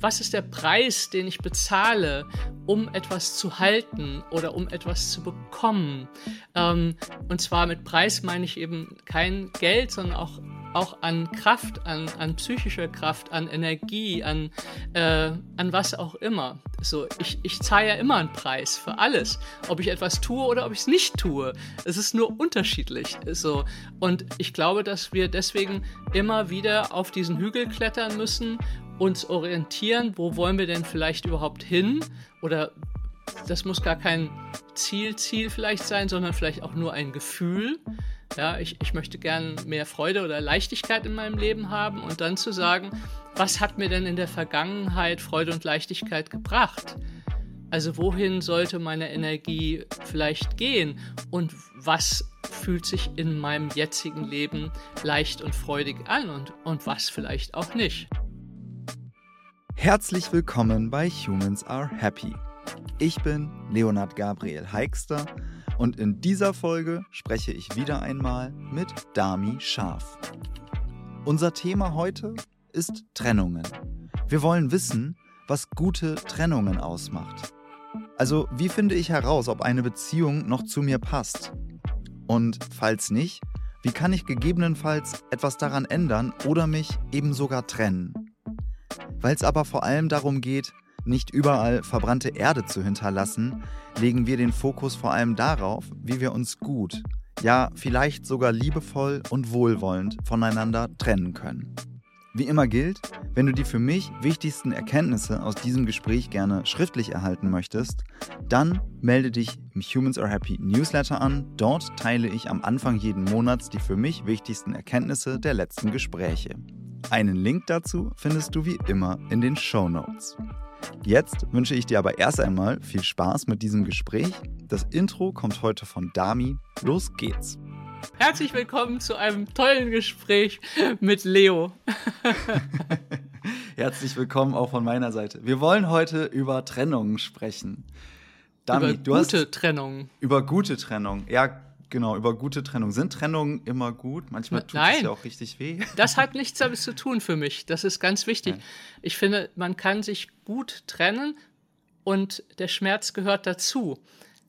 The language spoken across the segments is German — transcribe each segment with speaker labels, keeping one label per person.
Speaker 1: was ist der Preis, den ich bezahle, um etwas zu halten oder um etwas zu bekommen? Ähm, und zwar mit Preis meine ich eben kein Geld, sondern auch auch an Kraft, an, an psychischer Kraft, an Energie, an, äh, an was auch immer. So, ich, ich zahle ja immer einen Preis für alles, ob ich etwas tue oder ob ich es nicht tue. Es ist nur unterschiedlich. So. Und ich glaube, dass wir deswegen immer wieder auf diesen Hügel klettern müssen, uns orientieren, wo wollen wir denn vielleicht überhaupt hin oder das muss gar kein Ziel, Ziel vielleicht sein, sondern vielleicht auch nur ein Gefühl. Ja, ich, ich möchte gern mehr Freude oder Leichtigkeit in meinem Leben haben und dann zu sagen, was hat mir denn in der Vergangenheit Freude und Leichtigkeit gebracht? Also wohin sollte meine Energie vielleicht gehen und was fühlt sich in meinem jetzigen Leben leicht und freudig an und, und was vielleicht auch nicht?
Speaker 2: Herzlich willkommen bei Humans Are Happy. Ich bin Leonard Gabriel Heikster und in dieser Folge spreche ich wieder einmal mit Dami Scharf. Unser Thema heute ist Trennungen. Wir wollen wissen, was gute Trennungen ausmacht. Also, wie finde ich heraus, ob eine Beziehung noch zu mir passt? Und falls nicht, wie kann ich gegebenenfalls etwas daran ändern oder mich eben sogar trennen? Weil es aber vor allem darum geht, nicht überall verbrannte Erde zu hinterlassen, legen wir den Fokus vor allem darauf, wie wir uns gut, ja vielleicht sogar liebevoll und wohlwollend voneinander trennen können. Wie immer gilt, wenn du die für mich wichtigsten Erkenntnisse aus diesem Gespräch gerne schriftlich erhalten möchtest, dann melde dich im Humans Are Happy Newsletter an. Dort teile ich am Anfang jeden Monats die für mich wichtigsten Erkenntnisse der letzten Gespräche. Einen Link dazu findest du wie immer in den Show Notes. Jetzt wünsche ich dir aber erst einmal viel Spaß mit diesem Gespräch. Das Intro kommt heute von Dami. Los geht's.
Speaker 1: Herzlich willkommen zu einem tollen Gespräch mit Leo.
Speaker 2: Herzlich willkommen auch von meiner Seite. Wir wollen heute über Trennungen sprechen.
Speaker 1: Dami, über gute Trennungen.
Speaker 2: Über gute Trennung. Ja, Genau, über gute Trennung. Sind Trennungen immer gut? Manchmal tut Nein, es ja auch richtig weh.
Speaker 1: Das hat nichts damit zu tun für mich. Das ist ganz wichtig. Nein. Ich finde, man kann sich gut trennen und der Schmerz gehört dazu.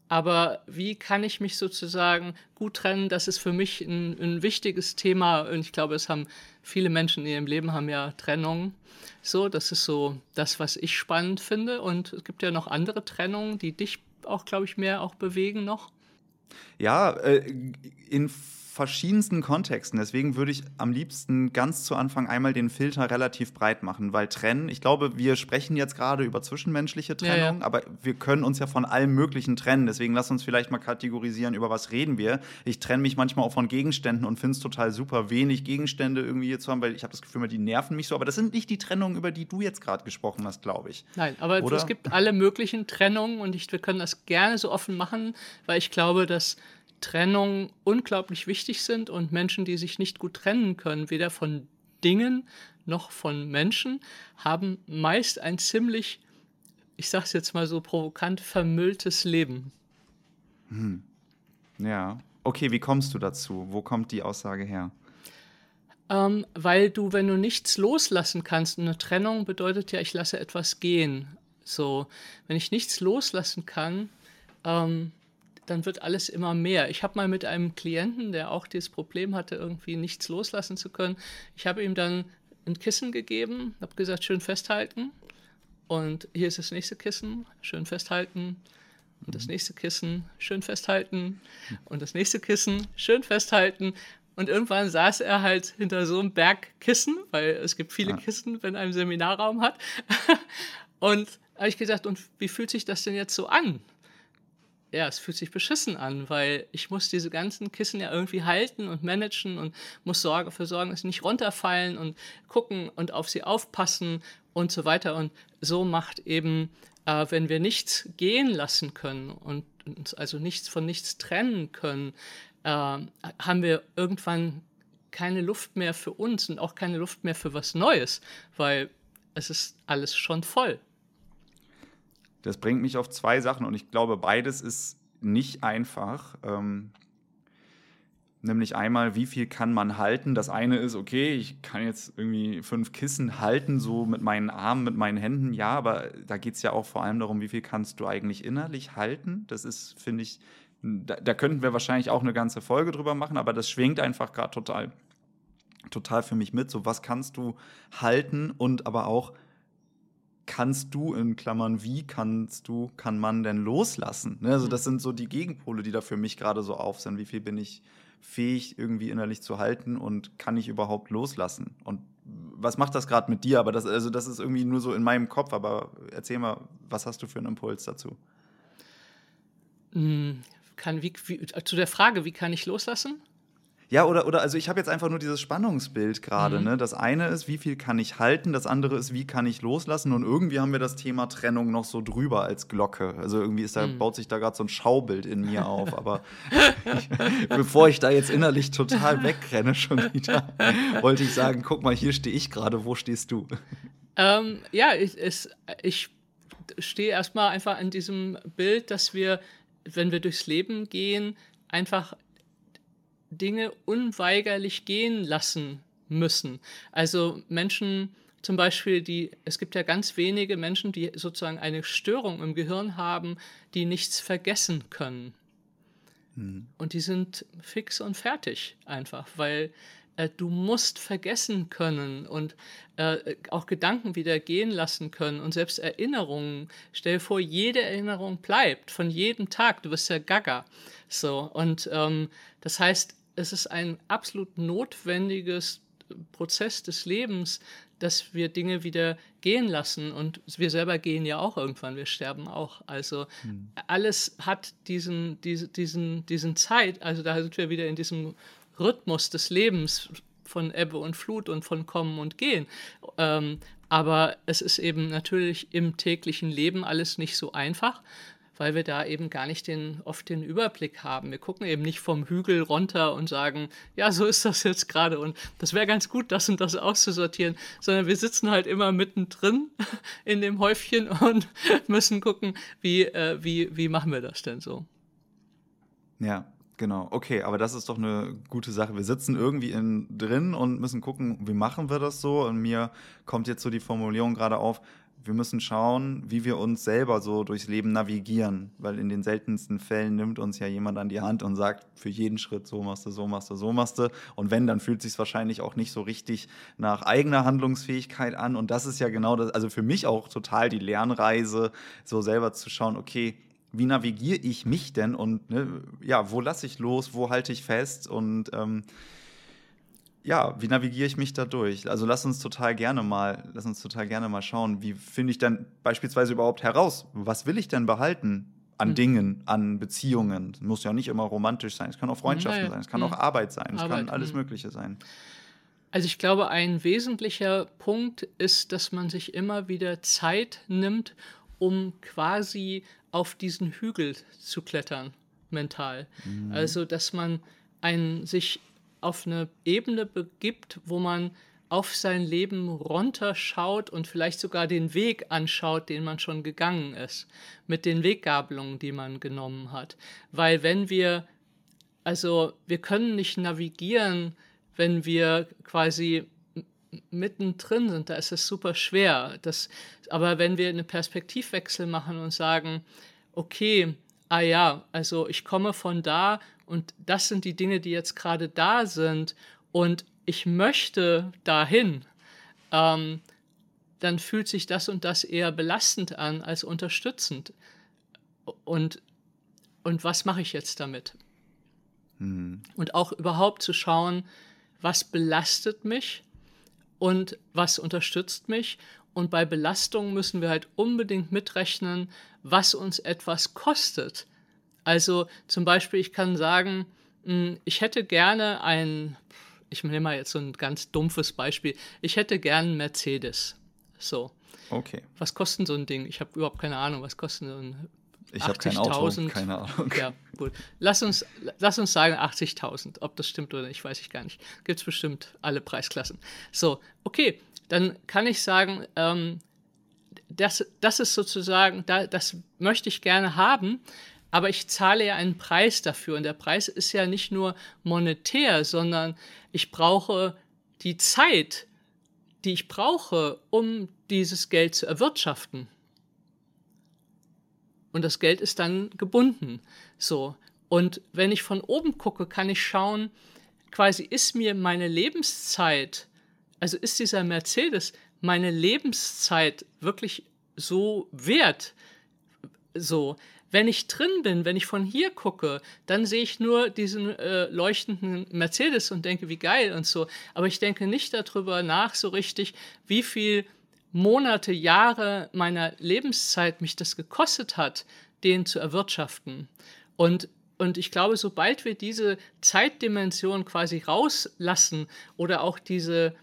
Speaker 1: Aber wie kann ich mich sozusagen gut trennen? Das ist für mich ein, ein wichtiges Thema. Und ich glaube, es haben viele Menschen in ihrem Leben haben ja Trennungen. So, das ist so das, was ich spannend finde. Und es gibt ja noch andere Trennungen, die dich auch, glaube ich, mehr auch bewegen noch.
Speaker 2: Ja, äh, in verschiedensten Kontexten. Deswegen würde ich am liebsten ganz zu Anfang einmal den Filter relativ breit machen, weil trennen, ich glaube, wir sprechen jetzt gerade über zwischenmenschliche Trennung, ja, ja. aber wir können uns ja von allem Möglichen trennen. Deswegen lass uns vielleicht mal kategorisieren, über was reden wir. Ich trenne mich manchmal auch von Gegenständen und finde es total super, wenig Gegenstände irgendwie hier zu haben, weil ich habe das Gefühl, die nerven mich so. Aber das sind nicht die Trennungen, über die du jetzt gerade gesprochen hast, glaube ich.
Speaker 1: Nein, aber Oder? es gibt alle möglichen Trennungen und ich, wir können das gerne so offen machen, weil ich glaube, dass Trennung unglaublich wichtig sind und Menschen, die sich nicht gut trennen können, weder von Dingen noch von Menschen, haben meist ein ziemlich, ich sage es jetzt mal so provokant, vermülltes Leben.
Speaker 2: Hm. Ja. Okay, wie kommst du dazu? Wo kommt die Aussage her?
Speaker 1: Ähm, weil du, wenn du nichts loslassen kannst, eine Trennung bedeutet ja, ich lasse etwas gehen. So, wenn ich nichts loslassen kann, ähm, dann wird alles immer mehr. Ich habe mal mit einem Klienten, der auch dieses Problem hatte, irgendwie nichts loslassen zu können, ich habe ihm dann ein Kissen gegeben, habe gesagt, schön festhalten. Und hier ist das nächste Kissen, schön festhalten. Und das mhm. nächste Kissen, schön festhalten. Und das nächste Kissen, schön festhalten. Und irgendwann saß er halt hinter so einem Berg Kissen, weil es gibt viele ja. Kissen, wenn er einen Seminarraum hat. und habe ich gesagt, und wie fühlt sich das denn jetzt so an? Ja, es fühlt sich beschissen an, weil ich muss diese ganzen Kissen ja irgendwie halten und managen und muss Sorge dafür sorgen, dass sie nicht runterfallen und gucken und auf sie aufpassen und so weiter. Und so macht eben, äh, wenn wir nichts gehen lassen können und uns also nichts von nichts trennen können, äh, haben wir irgendwann keine Luft mehr für uns und auch keine Luft mehr für was Neues, weil es ist alles schon voll.
Speaker 2: Das bringt mich auf zwei Sachen und ich glaube, beides ist nicht einfach. Ähm, Nämlich einmal, wie viel kann man halten? Das eine ist, okay, ich kann jetzt irgendwie fünf Kissen halten, so mit meinen Armen, mit meinen Händen. Ja, aber da geht es ja auch vor allem darum, wie viel kannst du eigentlich innerlich halten? Das ist, finde ich, da, da, könnten wir wahrscheinlich auch eine ganze Folge drüber machen, aber das schwingt einfach gerade total, total für mich mit. So, was kannst du halten und aber auch, kannst du in Klammern, wie kannst du, kann man denn loslassen? Ne? Also, das sind so die Gegenpole, die da für mich gerade so auf sind. Wie viel bin ich fähig, irgendwie innerlich zu halten und kann ich überhaupt loslassen? Und was macht das gerade mit dir? Aber das, also das ist irgendwie nur so in meinem Kopf, aber erzähl mal, was hast du für einen Impuls dazu?
Speaker 1: Hm, kann, wie, wie, zu der Frage, wie kann ich loslassen?
Speaker 2: Ja, oder, oder also ich habe jetzt einfach nur dieses Spannungsbild gerade. Mhm. Ne? Das eine ist, wie viel kann ich halten, das andere ist, wie kann ich loslassen. Und irgendwie haben wir das Thema Trennung noch so drüber als Glocke. Also irgendwie ist da, mhm. baut sich da gerade so ein Schaubild in mir auf. Aber ich, bevor ich da jetzt innerlich total wegrenne schon wieder, wollte ich sagen, guck mal, hier stehe ich gerade, wo stehst du?
Speaker 1: Ähm, ja, ich, ich stehe erstmal einfach an diesem Bild, dass wir, wenn wir durchs Leben gehen, einfach Dinge unweigerlich gehen lassen müssen. Also Menschen zum Beispiel, die, es gibt ja ganz wenige Menschen, die sozusagen eine Störung im Gehirn haben, die nichts vergessen können. Mhm. Und die sind fix und fertig einfach, weil äh, du musst vergessen können und äh, auch Gedanken wieder gehen lassen können und selbst Erinnerungen. Stell dir vor, jede Erinnerung bleibt von jedem Tag. Du wirst ja gaga. So, und ähm, das heißt, es ist ein absolut notwendiges Prozess des Lebens, dass wir Dinge wieder gehen lassen. Und wir selber gehen ja auch irgendwann, wir sterben auch. Also hm. alles hat diesen, diese, diesen, diesen Zeit, also da sind wir wieder in diesem Rhythmus des Lebens von Ebbe und Flut und von Kommen und Gehen. Ähm, aber es ist eben natürlich im täglichen Leben alles nicht so einfach weil wir da eben gar nicht den, oft den Überblick haben. Wir gucken eben nicht vom Hügel runter und sagen, ja, so ist das jetzt gerade und das wäre ganz gut, das und das auszusortieren, sondern wir sitzen halt immer mittendrin in dem Häufchen und müssen gucken, wie, äh, wie, wie machen wir das denn so.
Speaker 2: Ja, Genau, okay, aber das ist doch eine gute Sache. Wir sitzen irgendwie in, drin und müssen gucken, wie machen wir das so? Und mir kommt jetzt so die Formulierung gerade auf, wir müssen schauen, wie wir uns selber so durchs Leben navigieren, weil in den seltensten Fällen nimmt uns ja jemand an die Hand und sagt, für jeden Schritt so machst du, so machst du, so machst du. Und wenn, dann fühlt sich wahrscheinlich auch nicht so richtig nach eigener Handlungsfähigkeit an. Und das ist ja genau das, also für mich auch total die Lernreise, so selber zu schauen, okay, wie navigiere ich mich denn und ne, ja, wo lasse ich los, wo halte ich fest und ähm, ja, wie navigiere ich mich da durch? Also lass uns total gerne mal, lass uns total gerne mal schauen, wie finde ich denn beispielsweise überhaupt heraus, was will ich denn behalten an mhm. Dingen, an Beziehungen? Muss ja nicht immer romantisch sein, es kann auch Freundschaften Nein. sein, es kann mhm. auch Arbeit sein, es Arbeit, kann alles mhm. Mögliche sein.
Speaker 1: Also ich glaube, ein wesentlicher Punkt ist, dass man sich immer wieder Zeit nimmt, um quasi auf diesen Hügel zu klettern, mental. Mhm. Also dass man ein, sich auf eine Ebene begibt, wo man auf sein Leben runterschaut und vielleicht sogar den Weg anschaut, den man schon gegangen ist, mit den Weggabelungen, die man genommen hat. Weil wenn wir, also wir können nicht navigieren, wenn wir quasi mittendrin sind, da ist es super schwer. Das, aber wenn wir einen Perspektivwechsel machen und sagen, okay, ah ja, also ich komme von da und das sind die Dinge, die jetzt gerade da sind und ich möchte dahin, ähm, dann fühlt sich das und das eher belastend an als unterstützend. Und, und was mache ich jetzt damit? Mhm. Und auch überhaupt zu schauen, was belastet mich und was unterstützt mich. Und bei Belastung müssen wir halt unbedingt mitrechnen, was uns etwas kostet. Also zum Beispiel, ich kann sagen, hm, ich hätte gerne ein, ich nehme mal jetzt so ein ganz dumpfes Beispiel, ich hätte gerne einen Mercedes. So.
Speaker 2: Okay.
Speaker 1: Was kostet so ein Ding? Ich habe überhaupt keine Ahnung, was kostet so ein
Speaker 2: ich habe kein Auto, keine Ahnung.
Speaker 1: Ja, gut. Lass uns, lass uns sagen 80.000. Ob das stimmt oder nicht, weiß ich gar nicht. Gibt es bestimmt alle Preisklassen. So, okay, dann kann ich sagen, ähm, das, das ist sozusagen, da, das möchte ich gerne haben, aber ich zahle ja einen Preis dafür. Und der Preis ist ja nicht nur monetär, sondern ich brauche die Zeit, die ich brauche, um dieses Geld zu erwirtschaften. Und das Geld ist dann gebunden. So. Und wenn ich von oben gucke, kann ich schauen, quasi ist mir meine Lebenszeit, also ist dieser Mercedes meine Lebenszeit wirklich so wert? So, wenn ich drin bin, wenn ich von hier gucke, dann sehe ich nur diesen äh, leuchtenden Mercedes und denke, wie geil und so. Aber ich denke nicht darüber nach so richtig, wie viel Monate, Jahre meiner Lebenszeit mich das gekostet hat, den zu erwirtschaften. Und und ich glaube, sobald wir diese Zeitdimension quasi rauslassen oder auch diese,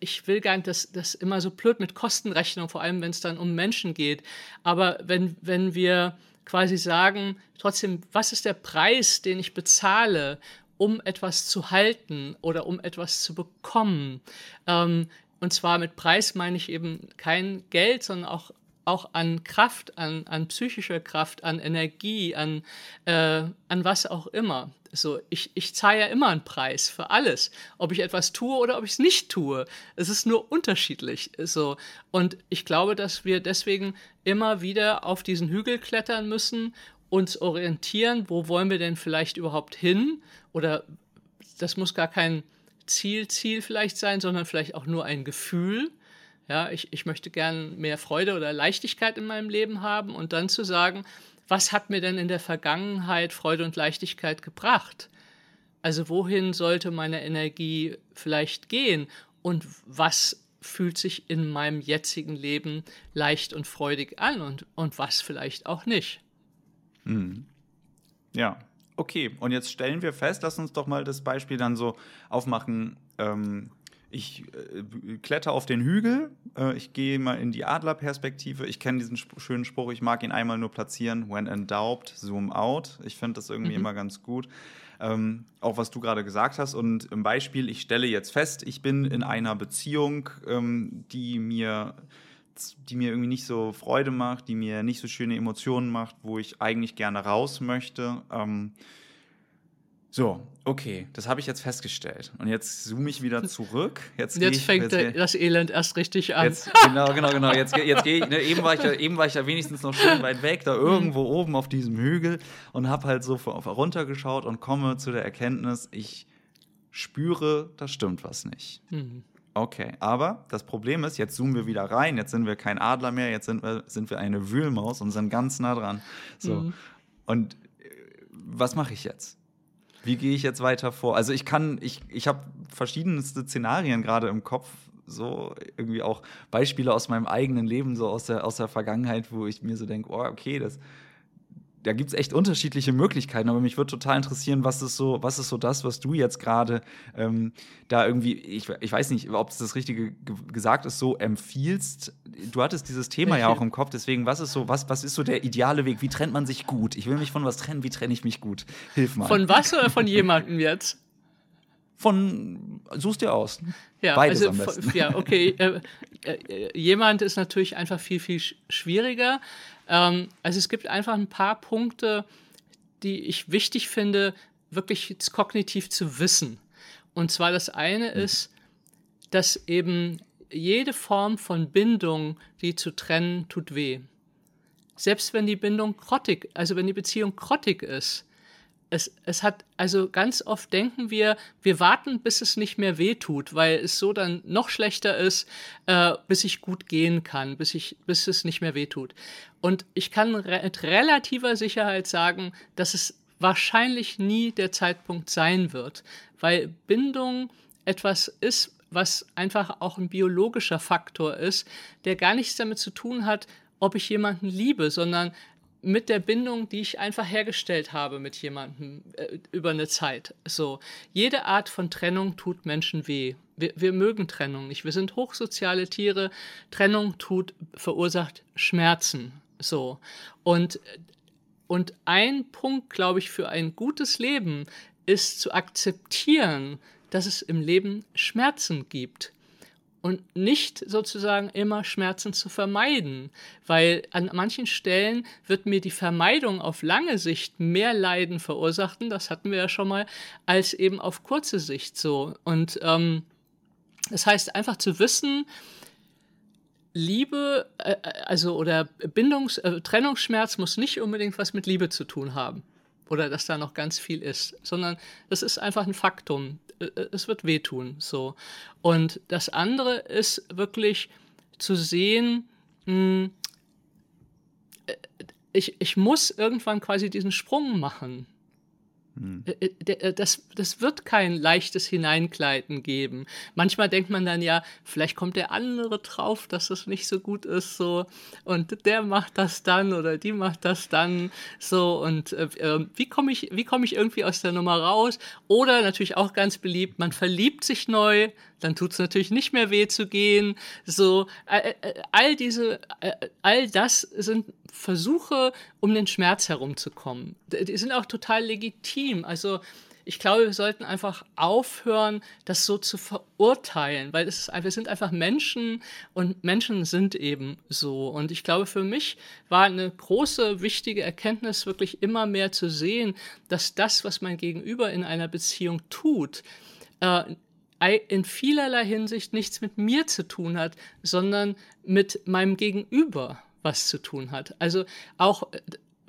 Speaker 1: ich will gar nicht, dass das immer so blöd mit Kostenrechnung, vor allem wenn es dann um Menschen geht. Aber wenn, wenn wir quasi sagen, trotzdem, was ist der Preis, den ich bezahle, um etwas zu halten oder um etwas zu bekommen? Ähm, und zwar mit Preis meine ich eben kein Geld, sondern auch auch an Kraft, an, an psychischer Kraft, an Energie, an, äh, an was auch immer. So, ich, ich zahle ja immer einen Preis für alles, ob ich etwas tue oder ob ich es nicht tue. Es ist nur unterschiedlich. So. Und ich glaube, dass wir deswegen immer wieder auf diesen Hügel klettern müssen, uns orientieren, wo wollen wir denn vielleicht überhaupt hin? Oder das muss gar kein Ziel, Ziel vielleicht sein, sondern vielleicht auch nur ein Gefühl. Ja, ich, ich möchte gern mehr Freude oder Leichtigkeit in meinem Leben haben und dann zu sagen, was hat mir denn in der Vergangenheit Freude und Leichtigkeit gebracht? Also wohin sollte meine Energie vielleicht gehen und was fühlt sich in meinem jetzigen Leben leicht und freudig an und, und was vielleicht auch nicht?
Speaker 2: Hm. Ja, okay. Und jetzt stellen wir fest, lass uns doch mal das Beispiel dann so aufmachen. Ähm, ich äh, kletter auf den Hügel, äh, ich gehe mal in die Adlerperspektive. Ich kenne diesen sp schönen Spruch, ich mag ihn einmal nur platzieren. When in doubt, zoom out. Ich finde das irgendwie mhm. immer ganz gut. Ähm, auch was du gerade gesagt hast. Und im Beispiel, ich stelle jetzt fest, ich bin in einer Beziehung, ähm, die mir die mir irgendwie nicht so Freude macht, die mir nicht so schöne Emotionen macht, wo ich eigentlich gerne raus möchte. Ähm, so, okay, das habe ich jetzt festgestellt. Und jetzt zoome ich wieder zurück.
Speaker 1: Jetzt, jetzt ich, fängt jetzt, das Elend erst richtig an.
Speaker 2: Jetzt, genau, genau, genau. Jetzt, jetzt gehe ich, ne, eben, war ich ja, eben war ich ja wenigstens noch schön weit weg, da irgendwo mhm. oben auf diesem Hügel und habe halt so runtergeschaut und komme zu der Erkenntnis, ich spüre, da stimmt was nicht. Mhm. Okay, aber das Problem ist, jetzt zoomen wir wieder rein, jetzt sind wir kein Adler mehr, jetzt sind wir, sind wir eine Wühlmaus und sind ganz nah dran. So. Mhm. Und äh, was mache ich jetzt? Wie gehe ich jetzt weiter vor? Also ich kann, ich, ich habe verschiedenste Szenarien gerade im Kopf, so irgendwie auch Beispiele aus meinem eigenen Leben, so aus der, aus der Vergangenheit, wo ich mir so denke, oh, okay, das, da gibt es echt unterschiedliche Möglichkeiten, aber mich würde total interessieren, was ist so, was ist so das, was du jetzt gerade ähm, da irgendwie, ich, ich weiß nicht, ob es das Richtige gesagt ist, so empfiehlst. Du hattest dieses Thema ja auch im Kopf, deswegen, was ist so, was, was ist so der ideale Weg? Wie trennt man sich gut? Ich will mich von was trennen, wie trenne ich mich gut? Hilf mal.
Speaker 1: Von was oder von jemandem jetzt?
Speaker 2: Von, suchst dir aus.
Speaker 1: Ja, Beides also, am besten. ja, okay. Äh, äh, jemand ist natürlich einfach viel, viel schwieriger. Ähm, also es gibt einfach ein paar Punkte, die ich wichtig finde, wirklich kognitiv zu wissen. Und zwar das eine mhm. ist, dass eben jede Form von Bindung, die zu trennen, tut weh. Selbst wenn die Bindung grottig, also wenn die Beziehung grottig ist, es, es hat, also ganz oft denken wir, wir warten, bis es nicht mehr wehtut, weil es so dann noch schlechter ist, äh, bis ich gut gehen kann, bis, ich, bis es nicht mehr wehtut. Und ich kann re mit relativer Sicherheit sagen, dass es wahrscheinlich nie der Zeitpunkt sein wird, weil Bindung etwas ist, was einfach auch ein biologischer Faktor ist, der gar nichts damit zu tun hat, ob ich jemanden liebe, sondern mit der Bindung, die ich einfach hergestellt habe mit jemandem äh, über eine Zeit. So, jede Art von Trennung tut Menschen weh. Wir, wir, mögen Trennung nicht. Wir sind hochsoziale Tiere. Trennung tut, verursacht Schmerzen. So. Und, und ein Punkt, glaube ich, für ein gutes Leben ist zu akzeptieren, dass es im Leben Schmerzen gibt. Und nicht sozusagen immer Schmerzen zu vermeiden, weil an manchen Stellen wird mir die Vermeidung auf lange Sicht mehr Leiden verursachen, das hatten wir ja schon mal, als eben auf kurze Sicht so. Und ähm, das heißt einfach zu wissen, Liebe, äh, also oder Bindungs-, äh, Trennungsschmerz muss nicht unbedingt was mit Liebe zu tun haben oder dass da noch ganz viel ist, sondern es ist einfach ein Faktum. Äh, äh, es wird wehtun, so. Und das andere ist wirklich zu sehen, mh, hm, äh, ich, ich muss irgendwann quasi diesen Sprung machen. Hm. Äh, äh, äh, das, das wird kein leichtes Hineinkleiden geben. Manchmal denkt man dann ja, vielleicht kommt der andere drauf, dass es nicht so gut ist, so und der macht das dann oder die macht das dann so und äh, wie komme ich, wie komme ich irgendwie aus der Nummer raus? Oder natürlich auch ganz beliebt, man verliebt sich neu, dann tut es natürlich nicht mehr weh zu gehen. So, all, all diese, all das sind Versuche, um den Schmerz herumzukommen. Die sind auch total legitim. Also ich glaube, wir sollten einfach aufhören, das so zu verurteilen, weil es wir sind einfach Menschen und Menschen sind eben so. Und ich glaube, für mich war eine große, wichtige Erkenntnis, wirklich immer mehr zu sehen, dass das, was mein Gegenüber in einer Beziehung tut, äh, in vielerlei Hinsicht nichts mit mir zu tun hat, sondern mit meinem Gegenüber was zu tun hat. Also auch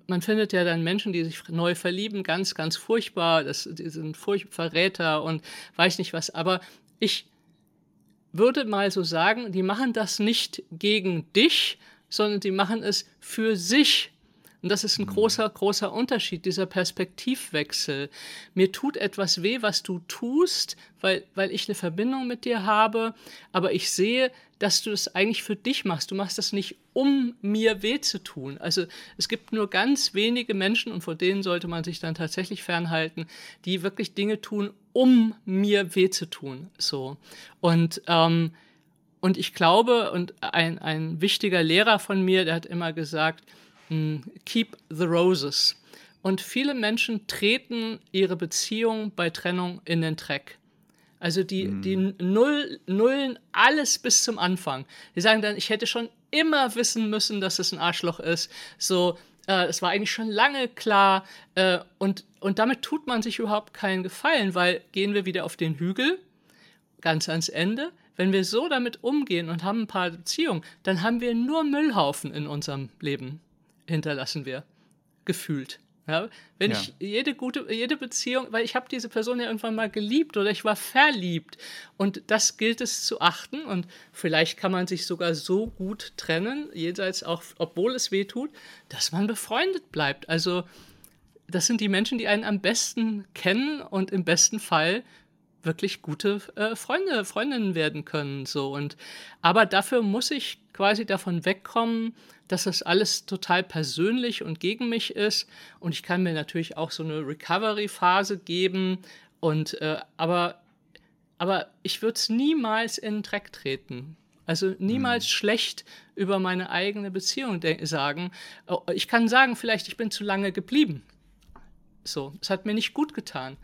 Speaker 1: man findet ja dann Menschen, die sich neu verlieben, ganz, ganz furchtbar. Das, die sind furcht Verräter und weiß nicht was. Aber ich würde mal so sagen, die machen das nicht gegen dich, sondern die machen es für sich. Und das ist ein mhm. großer, großer Unterschied, dieser Perspektivwechsel. Mir tut etwas weh, was du tust, weil, weil ich eine Verbindung mit dir habe, aber ich sehe, dass du das eigentlich für dich machst. Du machst das nicht, um mir weh zu tun. Also es gibt nur ganz wenige Menschen, und vor denen sollte man sich dann tatsächlich fernhalten, die wirklich Dinge tun, um mir weh zu tun. So. Und, ähm, und ich glaube, und ein, ein wichtiger Lehrer von mir, der hat immer gesagt, keep the roses. Und viele Menschen treten ihre Beziehung bei Trennung in den Dreck. Also die, mhm. die Null, nullen alles bis zum Anfang. Die sagen dann, ich hätte schon immer wissen müssen, dass es ein Arschloch ist. So, äh, es war eigentlich schon lange klar. Äh, und, und damit tut man sich überhaupt keinen Gefallen, weil gehen wir wieder auf den Hügel, ganz ans Ende. Wenn wir so damit umgehen und haben ein paar Beziehungen, dann haben wir nur Müllhaufen in unserem Leben, hinterlassen wir, gefühlt. Ja, wenn ja. ich jede gute, jede Beziehung, weil ich habe diese Person ja irgendwann mal geliebt oder ich war verliebt und das gilt es zu achten und vielleicht kann man sich sogar so gut trennen, jenseits auch, obwohl es weh tut, dass man befreundet bleibt. Also das sind die Menschen, die einen am besten kennen und im besten Fall wirklich gute äh, Freunde, Freundinnen werden können. So und aber dafür muss ich quasi davon wegkommen, dass das alles total persönlich und gegen mich ist. Und ich kann mir natürlich auch so eine Recovery-Phase geben. Und äh, aber, aber ich würde es niemals in den Dreck treten. Also niemals mhm. schlecht über meine eigene Beziehung sagen. Oh, ich kann sagen, vielleicht ich bin zu lange geblieben. So, es hat mir nicht gut getan.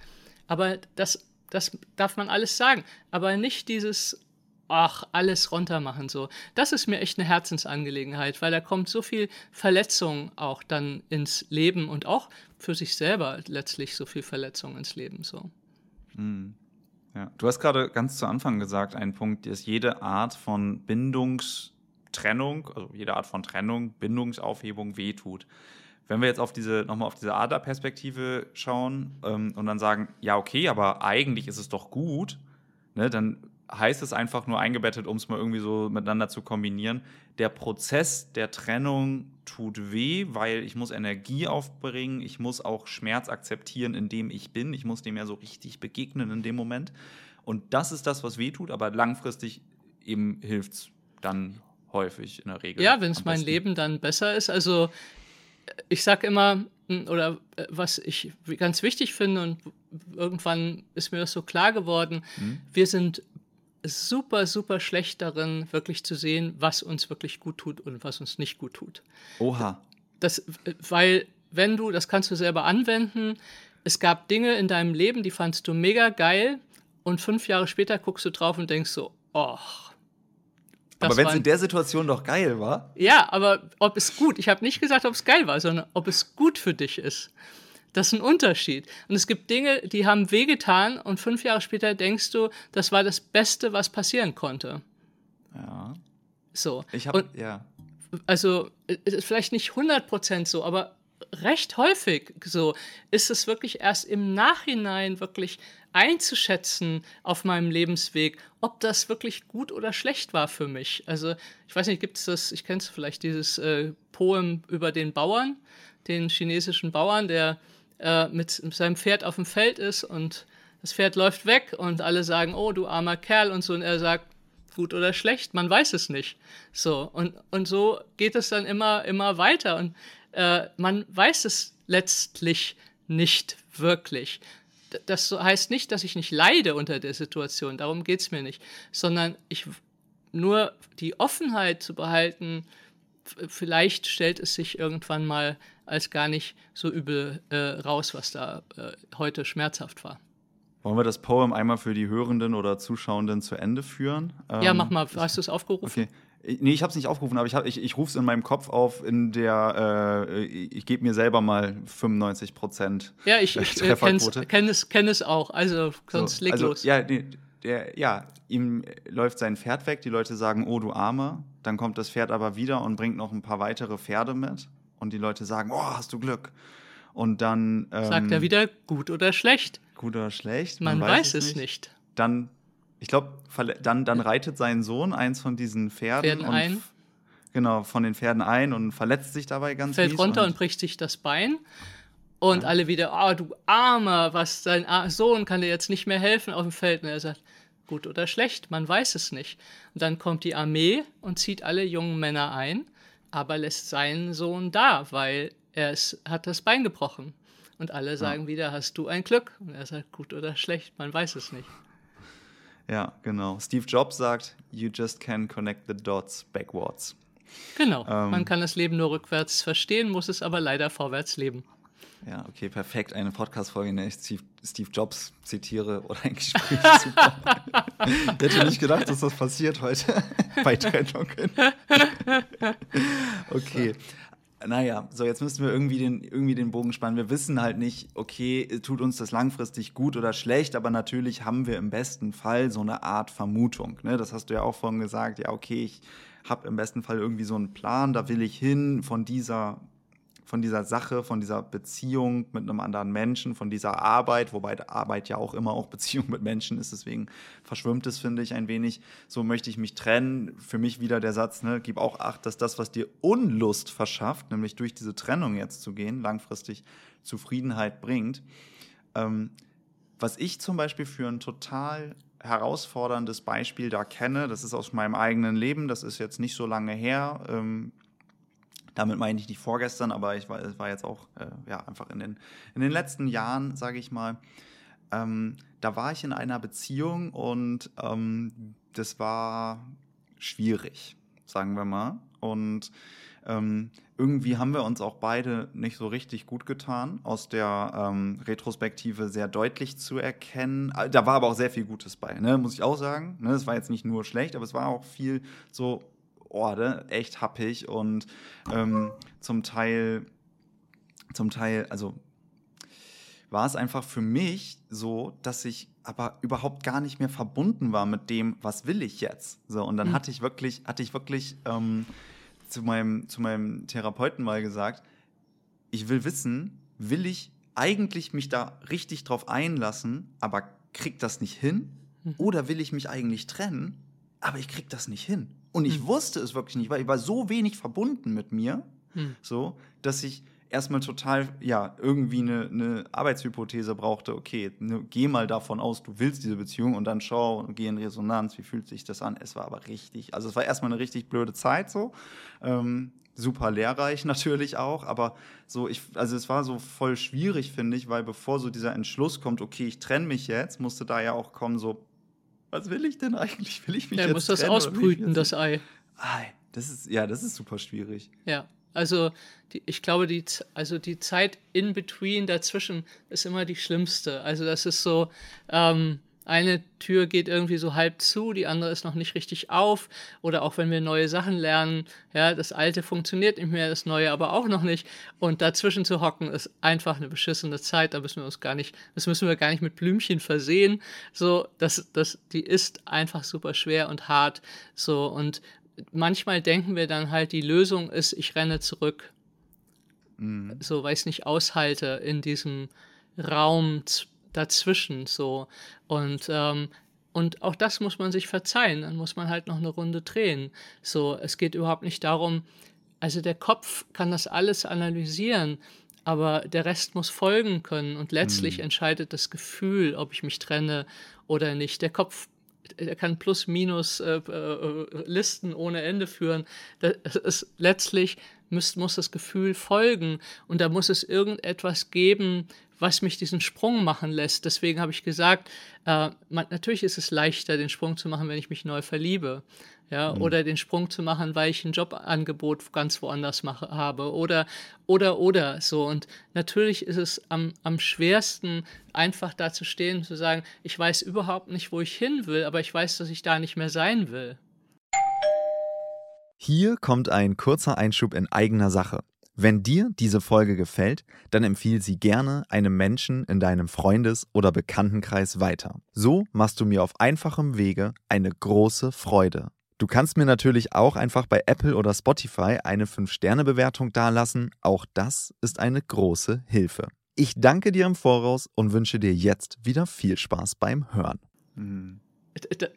Speaker 1: Aber das, das darf man alles sagen. Aber nicht dieses ach, alles runter machen so. Das ist mir echt eine Herzensangelegenheit, weil da kommt so viel Verletzung auch dann ins Leben und auch für sich selber letztlich so viel Verletzung ins Leben so.
Speaker 2: Mhm. Ja. Du hast gerade ganz zu Anfang gesagt, ein Punkt, dass jede Art von Bindungstrennung, also jede Art von Trennung, Bindungsaufhebung wehtut. Wenn wir jetzt auf diese, nochmal auf diese Adlerperspektive schauen ähm, und dann sagen, ja, okay, aber eigentlich ist es doch gut, ne, dann heißt es einfach nur eingebettet, um es mal irgendwie so miteinander zu kombinieren. Der Prozess der Trennung tut weh, weil ich muss Energie aufbringen, ich muss auch Schmerz akzeptieren, in dem ich bin. Ich muss dem ja so richtig begegnen in dem Moment. Und das ist das, was weh tut, aber langfristig eben hilft es dann häufig in der Regel.
Speaker 1: Ja, wenn es mein Leben dann besser ist. Also ich sage immer, oder äh, was ich ganz wichtig finde und irgendwann ist mir das so klar geworden, mhm. wir sind super, super schlecht darin, wirklich zu sehen, was uns wirklich gut tut und was uns nicht gut tut.
Speaker 2: Oha.
Speaker 1: Das, weil, wenn du, das kannst du selber anwenden, es gab Dinge in deinem Leben, die fandst du mega geil und fünf Jahre später guckst du drauf und denkst so, oh,
Speaker 2: aber wenn es in der Situation doch geil war.
Speaker 1: Ja, aber ob es gut, ich habe nicht gesagt, ob es geil war, sondern ob es gut für dich ist. Das ist ein Unterschied. Und es gibt Dinge, die haben wehgetan und fünf Jahre später denkst du, das war das Beste, was passieren konnte.
Speaker 2: Ja.
Speaker 1: So.
Speaker 2: Ich habe, ja.
Speaker 1: Also, vielleicht nicht 100% so, aber recht häufig so ist es wirklich erst im Nachhinein wirklich einzuschätzen auf meinem Lebensweg, ob das wirklich gut oder schlecht war für mich. Also ich weiß nicht, gibt es das, ich kenne es vielleicht, dieses äh, Poem über den Bauern, den chinesischen Bauern, der äh, mit, seinem Pferd auf dem Feld ist und das Pferd läuft weg und alle sagen, oh du armer Kerl und so und er sagt, gut oder schlecht, man weiß es nicht. So und, und so geht es dann immer, immer weiter und äh, man weiß es letztlich nicht wirklich. Das heißt nicht, dass ich nicht leide unter der Situation, darum geht es mir nicht, sondern ich nur die Offenheit zu behalten, vielleicht stellt es sich irgendwann mal als gar nicht so übel äh, raus, was da äh, heute schmerzhaft war.
Speaker 2: Wollen wir das Poem einmal für die Hörenden oder Zuschauenden zu Ende führen?
Speaker 1: ja, ähm, mach mal. Hast du es aufgerufen?
Speaker 2: Okay. Nee, ich habe es nicht aufgerufen, aber ich, ich, ich rufe es in meinem Kopf auf, in der äh, ich gebe mir selber mal 95 Prozent
Speaker 1: Ja, ich, ich äh, kenne es, kenn es auch, also sonst so, leg also, los.
Speaker 2: Ja, nee, der, ja, ihm läuft sein Pferd weg, die Leute sagen, oh du Arme, dann kommt das Pferd aber wieder und bringt noch ein paar weitere Pferde mit und die Leute sagen, oh, hast du Glück. Und dann...
Speaker 1: Ähm, Sagt er wieder gut oder schlecht.
Speaker 2: Gut oder schlecht?
Speaker 1: Man, Man weiß, weiß, es nicht. nicht.
Speaker 2: Dann ich glaube, dann, dann reitet sein Sohn eins von diesen Pferden.
Speaker 1: Pferden ein.
Speaker 2: Genau, von den Pferden ein und verletzt sich dabei ganz
Speaker 1: Fällt runter und, und, bricht sich das Bein. Und ja. alle wieder, oh, du Armer, was, dein Sohn kann dir jetzt nicht mehr helfen auf dem Feld. Und er sagt, gut oder schlecht, man weiß es nicht. Und dann kommt die Armee und zieht alle jungen Männer ein, aber lässt seinen Sohn da, weil er ist, hat das Bein gebrochen. Und alle sagen ja. wieder, hast du ein Glück? Und er sagt, gut oder schlecht, man weiß es nicht.
Speaker 2: Ja, genau. Steve Jobs sagt, you just can connect the dots backwards.
Speaker 1: Genau. Ähm, Man kann das Leben nur rückwärts verstehen, muss es aber leider vorwärts leben.
Speaker 2: Ja, okay, perfekt. Eine Podcast-Folge, in der ich Steve, Jobs zitiere oder ein Gespräch. Super. ich hätte nicht gedacht, dass das passiert heute bei Trennungen. okay. Naja, so jetzt müssen wir irgendwie den, irgendwie den Bogen spannen. Wir wissen halt nicht, okay, tut uns das langfristig gut oder schlecht, aber natürlich haben wir im besten Fall so eine Art Vermutung. Ne? Das hast du ja auch vorhin gesagt, ja, okay, ich habe im besten Fall irgendwie so einen Plan, da will ich hin von dieser von dieser Sache, von dieser Beziehung mit einem anderen Menschen, von dieser Arbeit, wobei Arbeit ja auch immer auch Beziehung mit Menschen ist, deswegen verschwimmt es, finde ich, ein wenig. So möchte ich mich trennen. Für mich wieder der Satz, ne, gib auch Acht, dass das, was dir Unlust verschafft, nämlich durch diese Trennung jetzt zu gehen, langfristig Zufriedenheit bringt. Ähm, was ich zum Beispiel für ein total herausforderndes Beispiel da kenne, das ist aus meinem eigenen Leben, das ist jetzt nicht so lange her. Ähm, damit meine ich nicht vorgestern, aber ich war, war jetzt auch äh, ja, einfach in den, in den letzten Jahren, sage ich mal. Ähm, da war ich in einer Beziehung und ähm, das war schwierig, sagen wir mal. Und ähm, irgendwie haben wir uns auch beide nicht so richtig gut getan, aus der ähm, Retrospektive sehr deutlich zu erkennen. Da war aber auch sehr viel Gutes bei, ne? muss ich auch sagen. Ne? Es war jetzt nicht nur schlecht, aber es war auch viel so Orde, echt happig und ähm, zum Teil, zum Teil, also war es einfach für mich so, dass ich aber überhaupt gar nicht mehr verbunden war mit dem, was will ich jetzt. So, und dann mhm. hatte ich wirklich, hatte ich wirklich ähm, zu, meinem, zu meinem Therapeuten mal gesagt, ich will wissen, will ich eigentlich mich da richtig drauf einlassen, aber krieg das nicht hin? Mhm. Oder will ich mich eigentlich trennen, aber ich krieg das nicht hin? Und ich hm. wusste es wirklich nicht, weil ich war so wenig verbunden mit mir, hm. so, dass ich erstmal total, ja, irgendwie eine, eine Arbeitshypothese brauchte. Okay, ne, geh mal davon aus, du willst diese Beziehung und dann schau, geh in Resonanz, wie fühlt sich das an? Es war aber richtig, also es war erstmal eine richtig blöde Zeit so. Ähm, super lehrreich natürlich auch, aber so ich, also es war so voll schwierig, finde ich, weil bevor so dieser Entschluss kommt, okay, ich trenne mich jetzt, musste da ja auch kommen, so, was will ich denn eigentlich? Will ich mich
Speaker 1: ja,
Speaker 2: jetzt
Speaker 1: muss das ausbrüten, das Ei.
Speaker 2: Ei. Das ist, ja, das ist super schwierig.
Speaker 1: Ja, also die, ich glaube, die, also die Zeit in between dazwischen ist immer die schlimmste. Also das ist so, ähm, eine Tür geht irgendwie so halb zu, die andere ist noch nicht richtig auf. Oder auch wenn wir neue Sachen lernen, ja, das Alte funktioniert nicht mehr, das Neue aber auch noch nicht. Und dazwischen zu hocken, ist einfach eine beschissene Zeit. Da müssen wir uns gar nicht, das müssen wir gar nicht mit Blümchen versehen. So, das, das, die ist einfach super schwer und hart. So, und manchmal denken wir dann halt, die Lösung ist, ich renne zurück. Mhm. So, weil ich es nicht aushalte in diesem Raum dazwischen so. Und, ähm, und auch das muss man sich verzeihen. Dann muss man halt noch eine Runde drehen. So, es geht überhaupt nicht darum, also der Kopf kann das alles analysieren, aber der Rest muss folgen können und letztlich mhm. entscheidet das Gefühl, ob ich mich trenne oder nicht. Der Kopf er kann plus minus äh, äh, Listen ohne Ende führen. Das ist, letztlich muss, muss das Gefühl folgen und da muss es irgendetwas geben, was mich diesen Sprung machen lässt. Deswegen habe ich gesagt, äh, man, natürlich ist es leichter, den Sprung zu machen, wenn ich mich neu verliebe. Ja, mhm. oder den Sprung zu machen, weil ich ein Jobangebot ganz woanders mache, habe. Oder, oder, oder so. Und natürlich ist es am, am schwersten, einfach da zu stehen und zu sagen, ich weiß überhaupt nicht, wo ich hin will, aber ich weiß, dass ich da nicht mehr sein will.
Speaker 2: Hier kommt ein kurzer Einschub in eigener Sache. Wenn dir diese Folge gefällt, dann empfiehl sie gerne einem Menschen in deinem Freundes- oder Bekanntenkreis weiter. So machst du mir auf einfachem Wege eine große Freude. Du kannst mir natürlich auch einfach bei Apple oder Spotify eine 5-Sterne-Bewertung dalassen. Auch das ist eine große Hilfe. Ich danke dir im Voraus und wünsche dir jetzt wieder viel Spaß beim Hören.
Speaker 1: Mhm.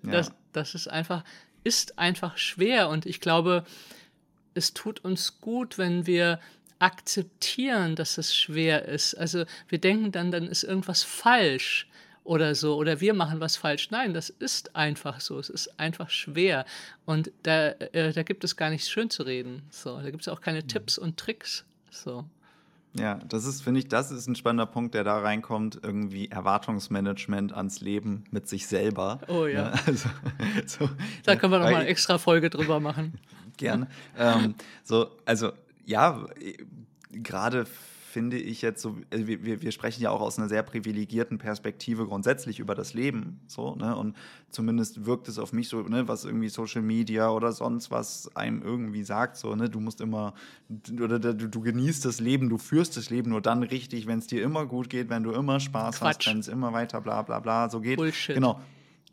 Speaker 1: Das, das ist einfach, ist einfach schwer und ich glaube, es tut uns gut, wenn wir akzeptieren, dass es schwer ist. Also wir denken dann, dann ist irgendwas falsch oder so oder wir machen was falsch. Nein, das ist einfach so. Es ist einfach schwer und da, äh, da gibt es gar nichts schön zu reden. So, da gibt es auch keine mhm. Tipps und Tricks. So.
Speaker 2: Ja, das ist, finde ich, das ist ein spannender Punkt, der da reinkommt. Irgendwie Erwartungsmanagement ans Leben mit sich selber.
Speaker 1: Oh ja. ne? also, so, da können wir nochmal eine extra Folge drüber machen.
Speaker 2: Gerne. ähm, so, also ja, gerade finde ich jetzt so, also wir, wir sprechen ja auch aus einer sehr privilegierten Perspektive grundsätzlich über das Leben, so, ne? Und zumindest wirkt es auf mich so, ne, was irgendwie Social Media oder sonst was einem irgendwie sagt, so, ne, du musst immer, oder du, du genießt das Leben, du führst das Leben nur dann richtig, wenn es dir immer gut geht, wenn du immer Spaß Quatsch. hast, wenn es immer weiter bla bla bla so geht.
Speaker 1: Bullshit.
Speaker 2: Genau.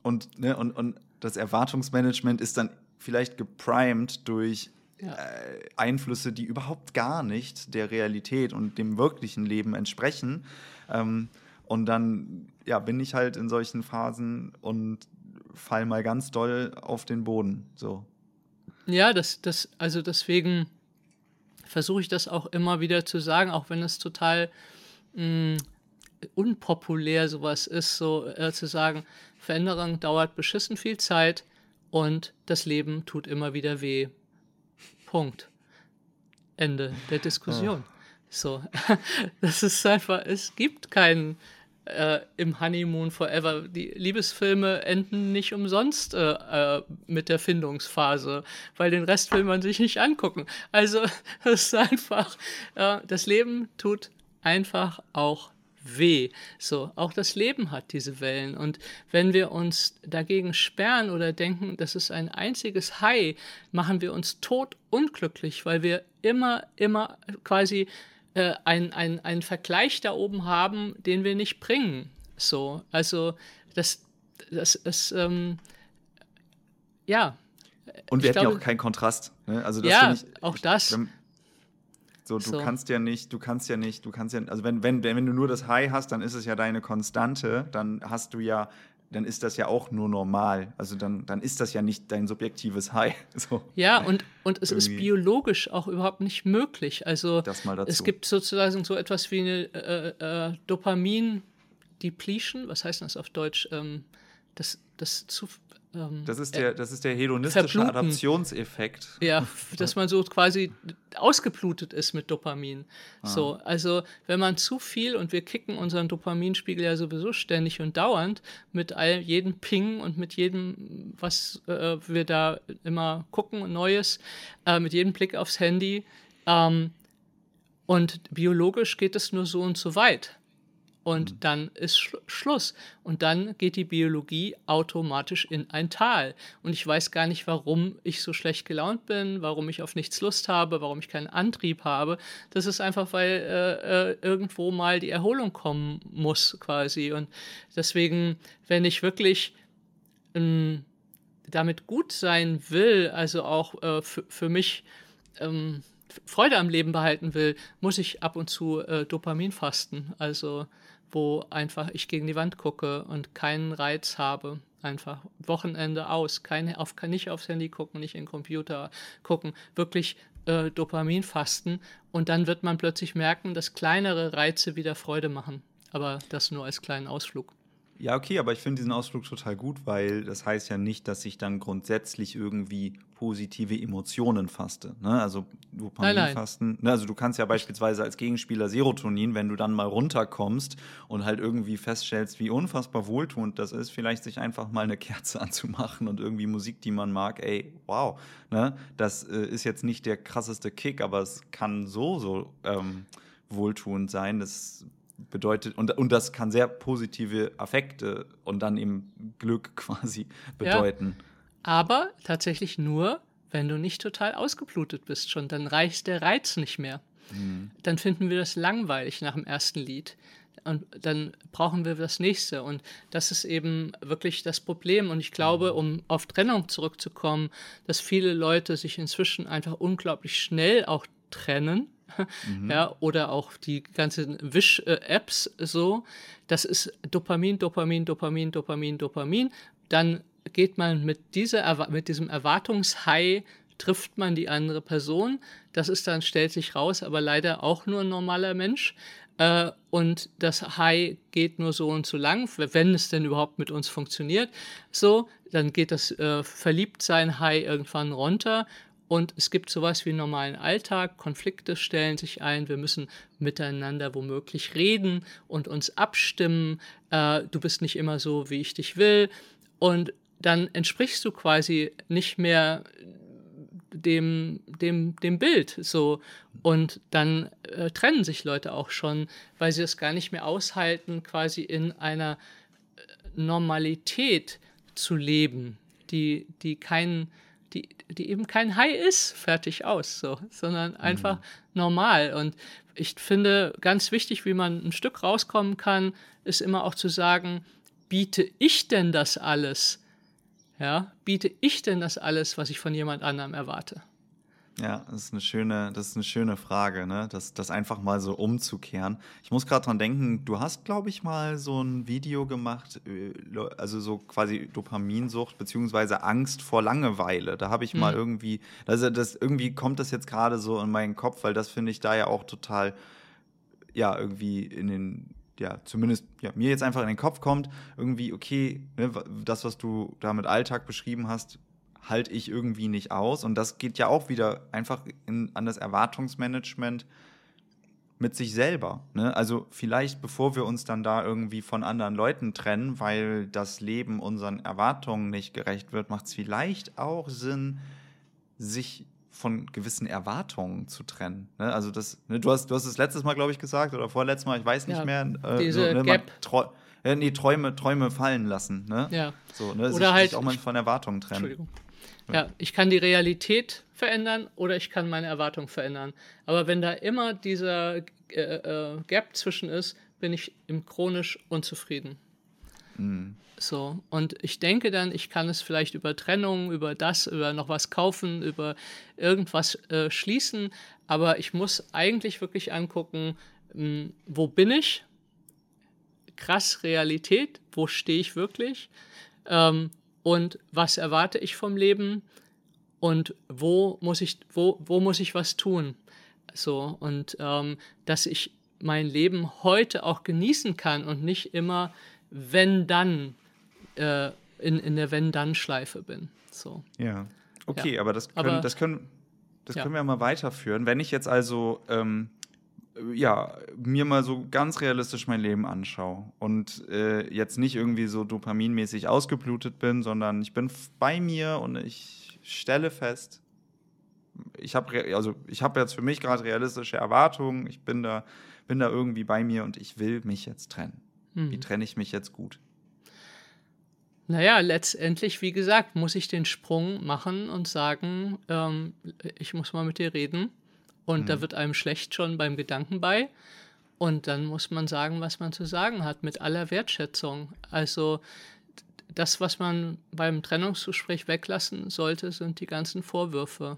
Speaker 2: Und, ne, und, und das Erwartungsmanagement ist dann vielleicht geprimed durch ja. Äh, Einflüsse, die überhaupt gar nicht der Realität und dem wirklichen Leben entsprechen. Ähm, und dann ja, bin ich halt in solchen Phasen und fall mal ganz doll auf den Boden. So.
Speaker 1: Ja, das, das, also deswegen versuche ich das auch immer wieder zu sagen, auch wenn es total mh, mm, unpopulär sowas ist, so äh, zu sagen, Veränderung dauert beschissen viel Zeit und das Leben tut immer wieder weh. Punkt. Ende der Diskussion. Oh. So, das ist einfach, es gibt keinen äh, im Honeymoon Forever. Die Liebesfilme enden nicht umsonst äh, äh, mit der Findungsphase, weil den Rest will man sich nicht angucken. Also, es ist einfach, das Leben tut einfach auch weh. So, auch das Leben hat diese Wellen. Und wenn wir uns dagegen sperren oder denken, das ist ein einziges Hai, machen wir uns tot unglücklich, weil wir immer, immer quasi äh, einen ein Vergleich da oben haben, den wir nicht bringen. So, also das, das ist, ähm, ja.
Speaker 2: Und wir hätten ja auch keinen Kontrast. Ne?
Speaker 1: Also das ja, ich, auch das. Wenn,
Speaker 2: so, du so. kannst ja nicht, du kannst ja nicht, du kannst ja, also wenn, wenn, wenn du nur das High hast, dann ist es ja deine Konstante, dann hast du ja, dann ist das ja auch nur normal. Also dann, dann ist das ja nicht dein subjektives High. So.
Speaker 1: Ja, und, und es Irgendwie. ist biologisch auch überhaupt nicht möglich. Also es gibt sozusagen so etwas wie eine äh, äh, Dopamin-Depletion, was heißt das auf Deutsch? Ähm, das, das zu,
Speaker 2: ähm, das, ist der, das ist der hedonistische verbluten. Adaptionseffekt.
Speaker 1: Ja, dass man so quasi ausgeblutet ist mit Dopamin. Ah. So, also wenn man zu viel und wir kicken unseren Dopaminspiegel ja sowieso ständig und dauernd mit all jedem Ping und mit jedem, was äh, wir da immer gucken, Neues, äh, mit jedem Blick aufs Handy. Ähm, und biologisch geht es nur so und so weit. Und mhm. dann ist Sch Schluss. Und dann geht die Biologie automatisch in ein Tal. Und ich weiß gar nicht, warum ich so schlecht gelaunt bin, warum ich auf nichts Lust habe, warum ich keinen Antrieb habe. Das ist einfach, weil äh, äh, irgendwo mal die Erholung kommen muss, quasi. Und deswegen, wenn ich wirklich ähm, damit gut sein will, also auch äh, für mich ähm, Freude am Leben behalten will, muss ich ab und zu äh, Dopamin fasten. Also wo einfach ich gegen die Wand gucke und keinen Reiz habe. Einfach Wochenende aus, keine, auf, nicht aufs Handy gucken, nicht in den Computer gucken, wirklich äh, Dopamin fasten und dann wird man plötzlich merken, dass kleinere Reize wieder Freude machen. Aber das nur als kleinen Ausflug.
Speaker 2: Ja, okay, aber ich finde diesen Ausflug total gut, weil das heißt ja nicht, dass ich dann grundsätzlich irgendwie positive Emotionen faste. Ne? Also Dopaminfasten. Ne? Also du kannst ja beispielsweise als Gegenspieler Serotonin, wenn du dann mal runterkommst und halt irgendwie feststellst, wie unfassbar wohltuend das ist, vielleicht sich einfach mal eine Kerze anzumachen und irgendwie Musik, die man mag, ey, wow. Ne? Das äh, ist jetzt nicht der krasseste Kick, aber es kann so, so ähm, wohltuend sein. Das bedeutet, und, und das kann sehr positive Affekte und dann eben Glück quasi bedeuten. Ja,
Speaker 1: aber tatsächlich nur, wenn du nicht total ausgeblutet bist schon, dann reicht der Reiz nicht mehr. Mhm. Dann finden wir das langweilig nach dem ersten Lied. Und dann brauchen wir das nächste. Und das ist eben wirklich das Problem. Und ich glaube, mhm. um auf Trennung zurückzukommen, dass viele Leute sich inzwischen einfach unglaublich schnell auch trennen mhm. ja, oder auch die ganzen Wish-Apps so. Das ist Dopamin, Dopamin, Dopamin, Dopamin, Dopamin. Dann geht man mit, dieser, mit diesem Erwartungshigh trifft man die andere Person. Das ist dann, stellt sich raus, aber leider auch nur ein normaler Mensch. Äh, und das High geht nur so und so lang, wenn es denn überhaupt mit uns funktioniert. So, dann geht das äh, Verliebtsein High irgendwann runter und es gibt sowas wie einen normalen Alltag, Konflikte stellen sich ein, wir müssen miteinander womöglich reden und uns abstimmen. Äh, du bist nicht immer so, wie ich dich will. Und dann entsprichst du quasi nicht mehr dem, dem, dem Bild so. Und dann äh, trennen sich Leute auch schon, weil sie es gar nicht mehr aushalten, quasi in einer äh, Normalität zu leben, die, die keinen die, die eben kein High ist, fertig aus, so, sondern einfach mhm. normal. Und ich finde ganz wichtig, wie man ein Stück rauskommen kann, ist immer auch zu sagen, biete ich denn das alles? Ja, biete ich denn das alles, was ich von jemand anderem erwarte?
Speaker 2: Ja, das ist eine schöne, das ist eine schöne Frage, ne? Das, das einfach mal so umzukehren. Ich muss gerade dran denken, du hast, glaube ich, mal so ein Video gemacht, äh, also so quasi Dopaminsucht beziehungsweise Angst vor Langeweile. Da habe ich mhm. mal irgendwie, also das irgendwie kommt das jetzt gerade so in meinen Kopf, weil das finde ich da ja auch total, ja, irgendwie in den ja, zumindest ja, mir jetzt einfach in den Kopf kommt, irgendwie, okay, ne, das, was du da mit Alltag beschrieben hast, halte ich irgendwie nicht aus. Und das geht ja auch wieder einfach in, an das Erwartungsmanagement mit sich selber. Ne? Also vielleicht, bevor wir uns dann da irgendwie von anderen Leuten trennen, weil das Leben unseren Erwartungen nicht gerecht wird, macht es vielleicht auch Sinn, sich von gewissen Erwartungen zu trennen. Ne? Also das, ne, du hast, du hast es letztes Mal, glaube ich, gesagt oder vorletztes Mal, ich weiß nicht ja, mehr.
Speaker 1: Äh, diese so, ne, Gap.
Speaker 2: Ja, nee, Träume, Träume fallen lassen. Ne?
Speaker 1: Ja.
Speaker 2: So, ne?
Speaker 1: Oder sich, halt,
Speaker 2: sich auch mal von Erwartungen trennen.
Speaker 1: Entschuldigung. Ja, ich kann die Realität verändern oder ich kann meine Erwartung verändern. Aber wenn da immer dieser äh, äh, Gap zwischen ist, bin ich im chronisch unzufrieden. Mhm. So, und ich denke dann, ich kann es vielleicht über Trennung, über das, über noch was kaufen, über irgendwas äh, schließen, aber ich muss eigentlich wirklich angucken, mh, hm, wo bin ich? Krass Realität, wo stehe ich wirklich? Ähm, und was erwarte ich vom Leben und wo muss ich, wo, wo muss ich was tun? So, und ähm, dass ich mein Leben heute auch genießen kann und nicht immer, wenn dann, äh, in, in der Wenn-Dann-Schleife bin. So.
Speaker 2: Ja. Okay, ja. aber das können, aber, das können, das ja. können wir mal weiterführen. Wenn ich jetzt also ähm, ja, mir mal so ganz realistisch mein Leben anschaue und äh, jetzt nicht irgendwie so dopaminmäßig ausgeblutet bin, sondern ich bin bei mir und ich stelle fest, ich habe also ich habe jetzt für mich gerade realistische Erwartungen, ich bin da, bin da irgendwie bei mir und ich will mich jetzt trennen. Hm. Wie trenne ich mich jetzt gut?
Speaker 1: Naja, letztendlich, wie gesagt, muss ich den Sprung machen und sagen, ähm, ich muss mal mit dir reden. Und hm. da wird einem schlecht schon beim Gedanken bei. Und dann muss man sagen, was man zu sagen hat, mit aller Wertschätzung. Also das, was man beim Trennungsgespräch weglassen sollte, sind die ganzen Vorwürfe.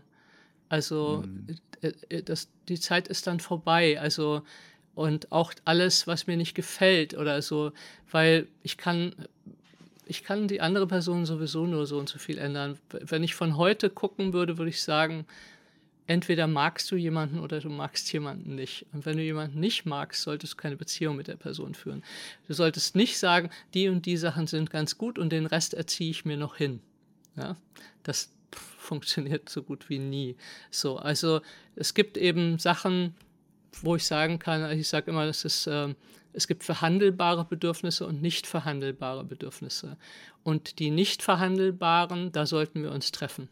Speaker 1: Also mhm. Äh, äh, das, die Zeit ist dann vorbei. Also und auch alles, was mir nicht gefällt oder so, weil ich kann, ich kann die andere Person sowieso nur so und so viel ändern. Wenn ich von heute gucken würde, würde ich sagen, entweder magst du jemanden oder du magst jemanden nicht. Und wenn du jemanden nicht magst, solltest du keine Beziehung mit der Person führen. Du solltest nicht sagen, die und die Sachen sind ganz gut und den Rest erziehe ich mir noch hin. Ja, das funktioniert so gut wie nie. So, also es gibt eben Sachen, wo ich sagen kann, ich sage immer, das ist, äh, es gibt verhandelbare Bedürfnisse und nicht verhandelbare Bedürfnisse. Und die nicht verhandelbaren, da sollten wir uns treffen.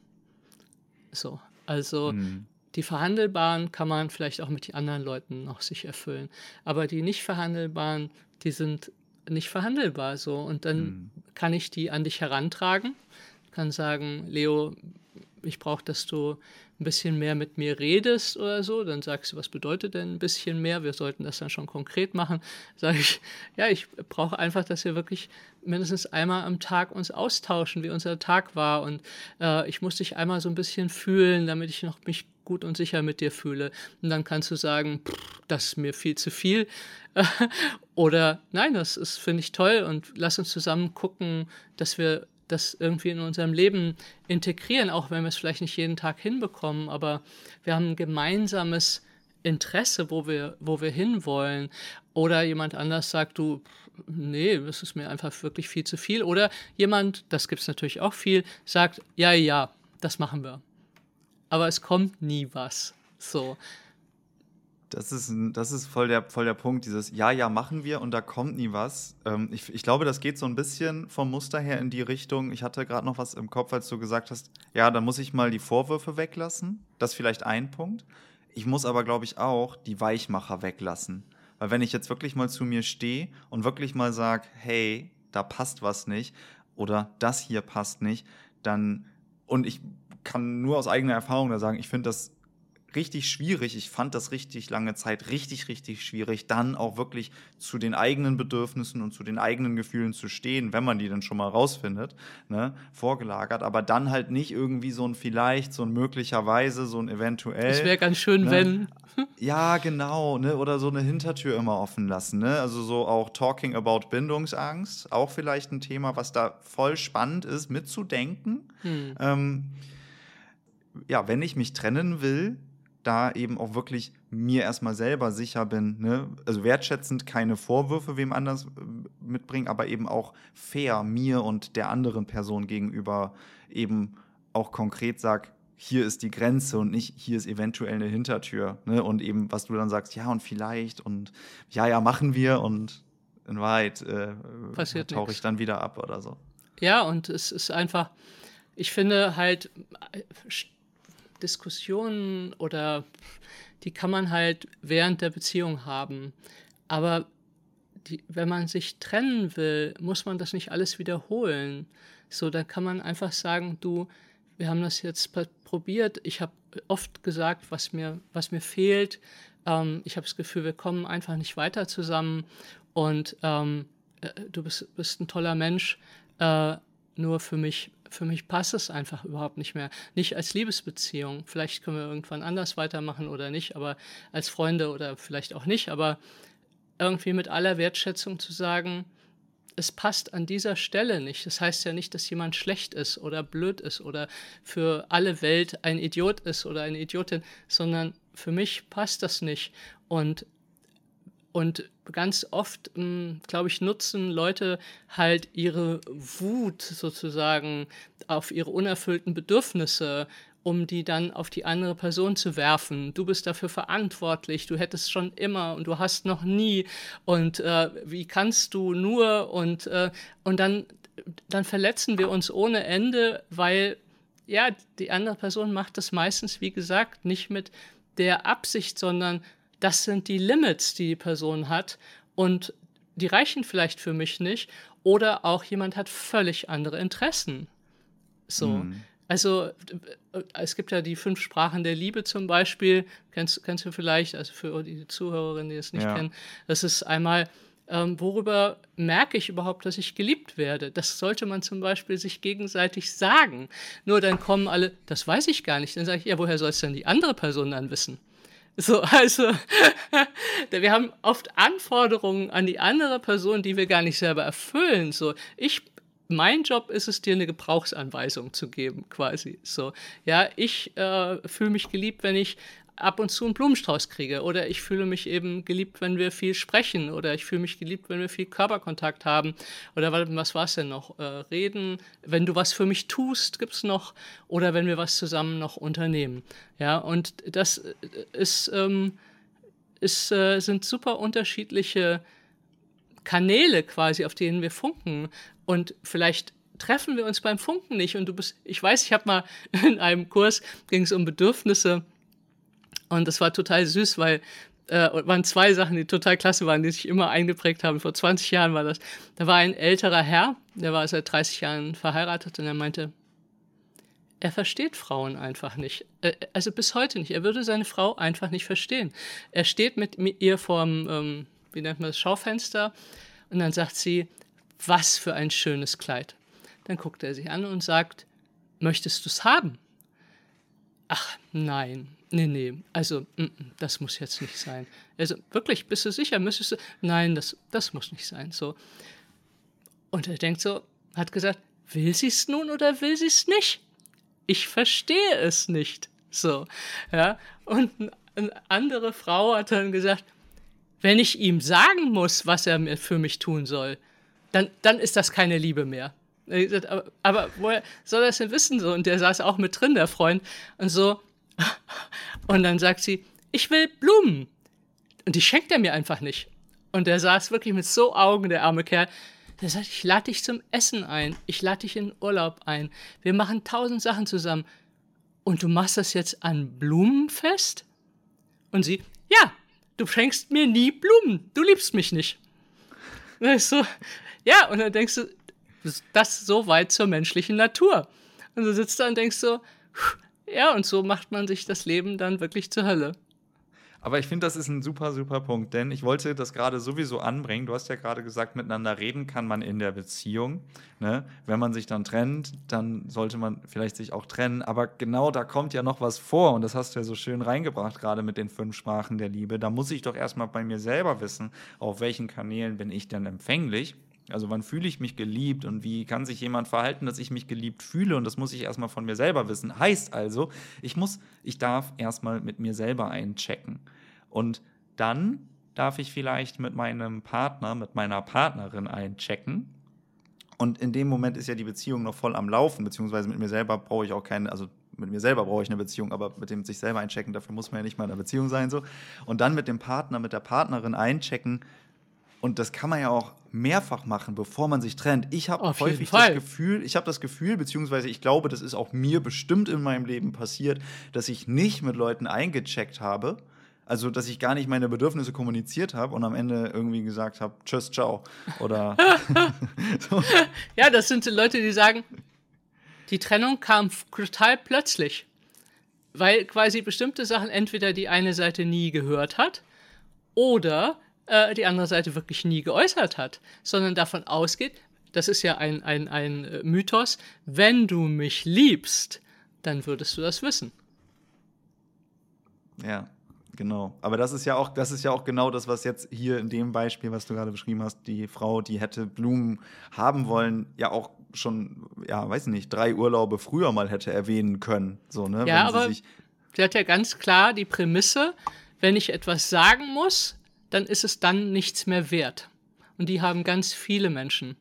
Speaker 1: So, also mhm. die verhandelbaren kann man vielleicht auch mit den anderen Leuten noch sich erfüllen. Aber die nicht verhandelbaren, die sind nicht verhandelbar so. Und dann mhm. kann ich die an dich herantragen, kann sagen, Leo, ich brauche, dass du ein bisschen mehr mit mir redest oder so, dann sagst du, was bedeutet denn ein bisschen mehr? Wir sollten das dann schon konkret machen. Sage ich, ja, ich brauche einfach, dass wir wirklich mindestens einmal am Tag uns austauschen, wie unser Tag war. Und äh, ich muss dich einmal so ein bisschen fühlen, damit ich noch mich gut und sicher mit dir fühle. Und dann kannst du sagen, das ist mir viel zu viel. Oder nein, das finde ich toll und lass uns zusammen gucken, dass wir das irgendwie in unserem Leben integrieren, auch wenn wir es vielleicht nicht jeden Tag hinbekommen, aber wir haben ein gemeinsames Interesse, wo wir, wo wir hinwollen. Oder jemand anders sagt, du, nee, das ist mir einfach wirklich viel zu viel. Oder jemand, das gibt es natürlich auch viel, sagt, ja, ja, das machen wir. Aber es kommt nie was. So.
Speaker 2: Das ist, das ist voll, der, voll der Punkt, dieses Ja, ja, machen wir und da kommt nie was. Ähm, ich, ich glaube, das geht so ein bisschen vom Muster her in die Richtung. Ich hatte gerade noch was im Kopf, als du gesagt hast, ja, da muss ich mal die Vorwürfe weglassen. Das ist vielleicht ein Punkt. Ich muss aber, glaube ich, auch die Weichmacher weglassen. Weil wenn ich jetzt wirklich mal zu mir stehe und wirklich mal sage, hey, da passt was nicht oder das hier passt nicht, dann, und ich kann nur aus eigener Erfahrung da sagen, ich finde das richtig schwierig. Ich fand das richtig lange Zeit richtig, richtig schwierig, dann auch wirklich zu den eigenen Bedürfnissen und zu den eigenen Gefühlen zu stehen, wenn man die dann schon mal rausfindet, ne, vorgelagert. Aber dann halt nicht irgendwie so ein vielleicht, so ein möglicherweise, so ein eventuell.
Speaker 1: Es wäre ganz schön,
Speaker 2: ne?
Speaker 1: wenn.
Speaker 2: Ja, genau, ne? Oder so eine Hintertür immer offen lassen, ne? Also so auch Talking about Bindungsangst, auch vielleicht ein Thema, was da voll spannend ist, mitzudenken. Hm. Ähm, ja, wenn ich mich trennen will, da eben auch wirklich mir erstmal selber sicher bin, ne? also wertschätzend keine Vorwürfe wem anders äh, mitbringen, aber eben auch fair mir und der anderen Person gegenüber eben auch konkret sag, hier ist die Grenze und nicht, hier ist eventuell eine Hintertür. Ne? Und eben, was du dann sagst, ja und vielleicht und ja, ja, machen wir und in Wahrheit äh, tauche ich dann wieder ab oder so.
Speaker 1: Ja, und es ist einfach, ich finde halt, Diskussionen oder die kann man halt während der Beziehung haben. Aber die, wenn man sich trennen will, muss man das nicht alles wiederholen. So, da kann man einfach sagen, du, wir haben das jetzt probiert. Ich habe oft gesagt, was mir, was mir fehlt. Ähm, ich habe das Gefühl, wir kommen einfach nicht weiter zusammen. Und ähm, äh, du bist, bist ein toller Mensch. Äh, nur für mich für mich passt es einfach überhaupt nicht mehr. Nicht als Liebesbeziehung. Vielleicht können wir irgendwann anders weitermachen oder nicht, aber als Freunde oder vielleicht auch nicht. Aber irgendwie mit aller Wertschätzung zu sagen, es passt an dieser Stelle nicht. Das heißt ja nicht, dass jemand schlecht ist oder blöd ist oder für alle Welt ein Idiot ist oder eine Idiotin, sondern für mich passt das nicht. Und und ganz oft, hm, glaube ich, nutzen Leute halt ihre Wut sozusagen auf ihre unerfüllten Bedürfnisse, um die dann auf die andere Person zu werfen. Du bist dafür verantwortlich, du hättest schon immer und du hast noch nie und äh, wie kannst du nur und, äh, und dann, dann verletzen wir uns ohne Ende, weil ja, die andere Person macht das meistens, wie gesagt, nicht mit der Absicht, sondern das sind die Limits, die die Person hat und die reichen vielleicht für mich nicht. Oder auch jemand hat völlig andere Interessen. So. Mhm. Also es gibt ja die fünf Sprachen der Liebe zum Beispiel, kennst, kennst du vielleicht, also für die Zuhörerinnen, die es nicht ja. kennen, das ist einmal, ähm, worüber merke ich überhaupt, dass ich geliebt werde? Das sollte man zum Beispiel sich gegenseitig sagen. Nur dann kommen alle, das weiß ich gar nicht. Dann sage ich, ja, woher soll es denn die andere Person dann wissen? So, also, wir haben oft Anforderungen an die andere Person, die wir gar nicht selber erfüllen. So, ich mein Job ist es, dir eine Gebrauchsanweisung zu geben, quasi. So, ja, ich äh, fühle mich geliebt, wenn ich ab und zu einen Blumenstrauß kriege. Oder ich fühle mich eben geliebt, wenn wir viel sprechen. Oder ich fühle mich geliebt, wenn wir viel Körperkontakt haben. Oder was war es denn noch? Äh, reden, wenn du was für mich tust, gibt es noch. Oder wenn wir was zusammen noch unternehmen. Ja, und das ist, ähm, ist, äh, sind super unterschiedliche Kanäle quasi, auf denen wir funken. Und vielleicht treffen wir uns beim Funken nicht. Und du bist, ich weiß, ich habe mal in einem Kurs, ging es um Bedürfnisse. Und das war total süß, weil äh, waren zwei Sachen, die total klasse waren, die sich immer eingeprägt haben. Vor 20 Jahren war das. Da war ein älterer Herr, der war seit 30 Jahren verheiratet und er meinte, er versteht Frauen einfach nicht. Äh, also bis heute nicht. Er würde seine Frau einfach nicht verstehen. Er steht mit ihr vorm, ähm, wie nennt man das, Schaufenster und dann sagt sie, was für ein schönes Kleid. Dann guckt er sie an und sagt, möchtest du es haben? Ach, nein, nee, nee, also, mm, mm, das muss jetzt nicht sein. Also, wirklich, bist du sicher, müsstest du, nein, das, das muss nicht sein, so. Und er denkt so, hat gesagt, will sie es nun oder will sie es nicht? Ich verstehe es nicht, so, ja. Und eine andere Frau hat dann gesagt, wenn ich ihm sagen muss, was er für mich tun soll, dann, dann ist das keine Liebe mehr. Aber, aber woher soll er das denn wissen? So? Und der saß auch mit drin, der Freund. Und so. Und dann sagt sie, ich will Blumen. Und die schenkt er mir einfach nicht. Und der saß wirklich mit so Augen, der arme Kerl. Der sagt, ich lade dich zum Essen ein. Ich lade dich in Urlaub ein. Wir machen tausend Sachen zusammen. Und du machst das jetzt an Blumenfest? Und sie, ja, du schenkst mir nie Blumen. Du liebst mich nicht. So, ja, und dann denkst du, das ist so weit zur menschlichen Natur. Und du sitzt da und denkst so, ja, und so macht man sich das Leben dann wirklich zur Hölle.
Speaker 2: Aber ich finde, das ist ein super, super Punkt, denn ich wollte das gerade sowieso anbringen. Du hast ja gerade gesagt, miteinander reden kann man in der Beziehung. Ne? Wenn man sich dann trennt, dann sollte man vielleicht sich auch trennen. Aber genau da kommt ja noch was vor und das hast du ja so schön reingebracht, gerade mit den fünf Sprachen der Liebe. Da muss ich doch erstmal bei mir selber wissen, auf welchen Kanälen bin ich denn empfänglich also wann fühle ich mich geliebt und wie kann sich jemand verhalten, dass ich mich geliebt fühle und das muss ich erstmal von mir selber wissen. Heißt also, ich muss, ich darf erstmal mit mir selber einchecken. Und dann darf ich vielleicht mit meinem Partner, mit meiner Partnerin einchecken. Und in dem Moment ist ja die Beziehung noch voll am Laufen, beziehungsweise mit mir selber brauche ich auch keine, also mit mir selber brauche ich eine Beziehung, aber mit dem sich selber einchecken, dafür muss man ja nicht mal in einer Beziehung sein. So. Und dann mit dem Partner, mit der Partnerin einchecken, und das kann man ja auch mehrfach machen, bevor man sich trennt. Ich habe häufig das Gefühl, ich habe das Gefühl, beziehungsweise ich glaube, das ist auch mir bestimmt in meinem Leben passiert, dass ich nicht mit Leuten eingecheckt habe. Also, dass ich gar nicht meine Bedürfnisse kommuniziert habe und am Ende irgendwie gesagt habe, tschüss, ciao. Oder.
Speaker 1: so. Ja, das sind Leute, die sagen, die Trennung kam total plötzlich. Weil quasi bestimmte Sachen entweder die eine Seite nie gehört hat oder äh, die andere Seite wirklich nie geäußert hat, sondern davon ausgeht, das ist ja ein, ein, ein äh, Mythos, wenn du mich liebst, dann würdest du das wissen.
Speaker 2: Ja, genau. Aber das ist ja auch, das ist ja auch genau das, was jetzt hier in dem Beispiel, was du gerade beschrieben hast, die Frau, die hätte Blumen haben wollen, ja auch schon, ja, weiß nicht, drei Urlaube früher mal hätte erwähnen können. So, ne?
Speaker 1: Ja, aber sie, sie hat ja ganz klar die Prämisse, wenn ich etwas sagen muss, dann ist es dann nichts mehr wert. Und die haben ganz viele Menschen.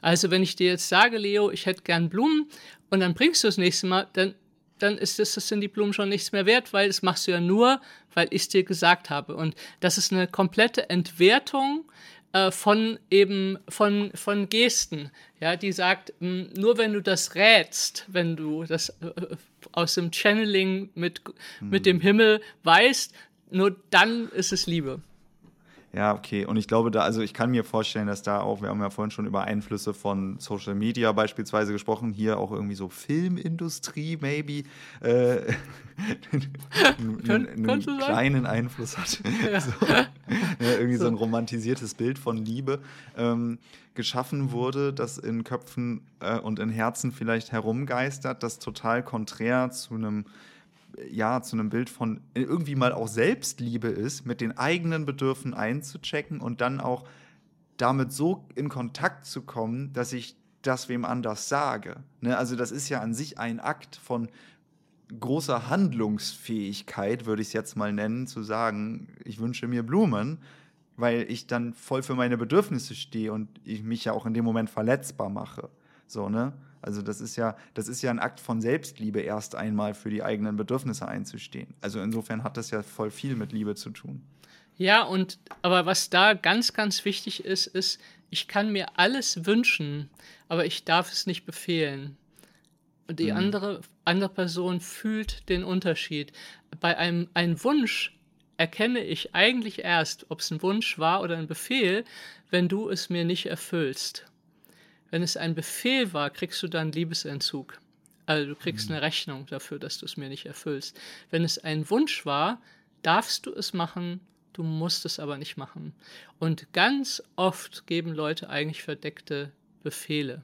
Speaker 1: Also wenn ich dir jetzt sage, Leo, ich hätte gern Blumen und dann bringst du das nächste Mal, dann, dann ist das, das sind die Blumen schon nichts mehr wert, weil das machst du ja nur, weil ich es dir gesagt habe. Und das ist eine komplette Entwertung äh, von eben von, von Gesten, ja, die sagt, mh, nur wenn du das rätst, wenn du das äh, aus dem Channeling mit, mhm. mit dem Himmel weißt, nur dann ist es Liebe.
Speaker 2: Ja, okay. Und ich glaube, da, also ich kann mir vorstellen, dass da auch, wir haben ja vorhin schon über Einflüsse von Social Media beispielsweise gesprochen, hier auch irgendwie so Filmindustrie, maybe, äh, einen, einen kleinen Einfluss hat. Ja. so, ja, irgendwie so. so. ein romantisiertes Bild von Liebe ähm, geschaffen wurde, das in Köpfen äh, und in Herzen vielleicht herumgeistert, das total konträr zu einem ja, zu einem Bild von irgendwie mal auch Selbstliebe ist, mit den eigenen Bedürfen einzuchecken und dann auch damit so in Kontakt zu kommen, dass ich das wem anders sage. Ne? Also das ist ja an sich ein Akt von großer Handlungsfähigkeit, würde ich es jetzt mal nennen, zu sagen, ich wünsche mir Blumen, weil ich dann voll für meine Bedürfnisse stehe und ich mich ja auch in dem Moment verletzbar mache. So, ne? Also das ist ja, das ist ja ein Akt von Selbstliebe, erst einmal für die eigenen Bedürfnisse einzustehen. Also insofern hat das ja voll viel mit Liebe zu tun.
Speaker 1: Ja, und aber was da ganz, ganz wichtig ist, ist, ich kann mir alles wünschen, aber ich darf es nicht befehlen. Und die mhm. andere, andere Person fühlt den Unterschied. Bei einem, einem Wunsch erkenne ich eigentlich erst, ob es ein Wunsch war oder ein Befehl, wenn du es mir nicht erfüllst. Wenn es ein Befehl war, kriegst du dann Liebesentzug. Also du kriegst mhm. eine Rechnung dafür, dass du es mir nicht erfüllst. Wenn es ein Wunsch war, darfst du es machen, du musst es aber nicht machen. Und ganz oft geben Leute eigentlich verdeckte Befehle.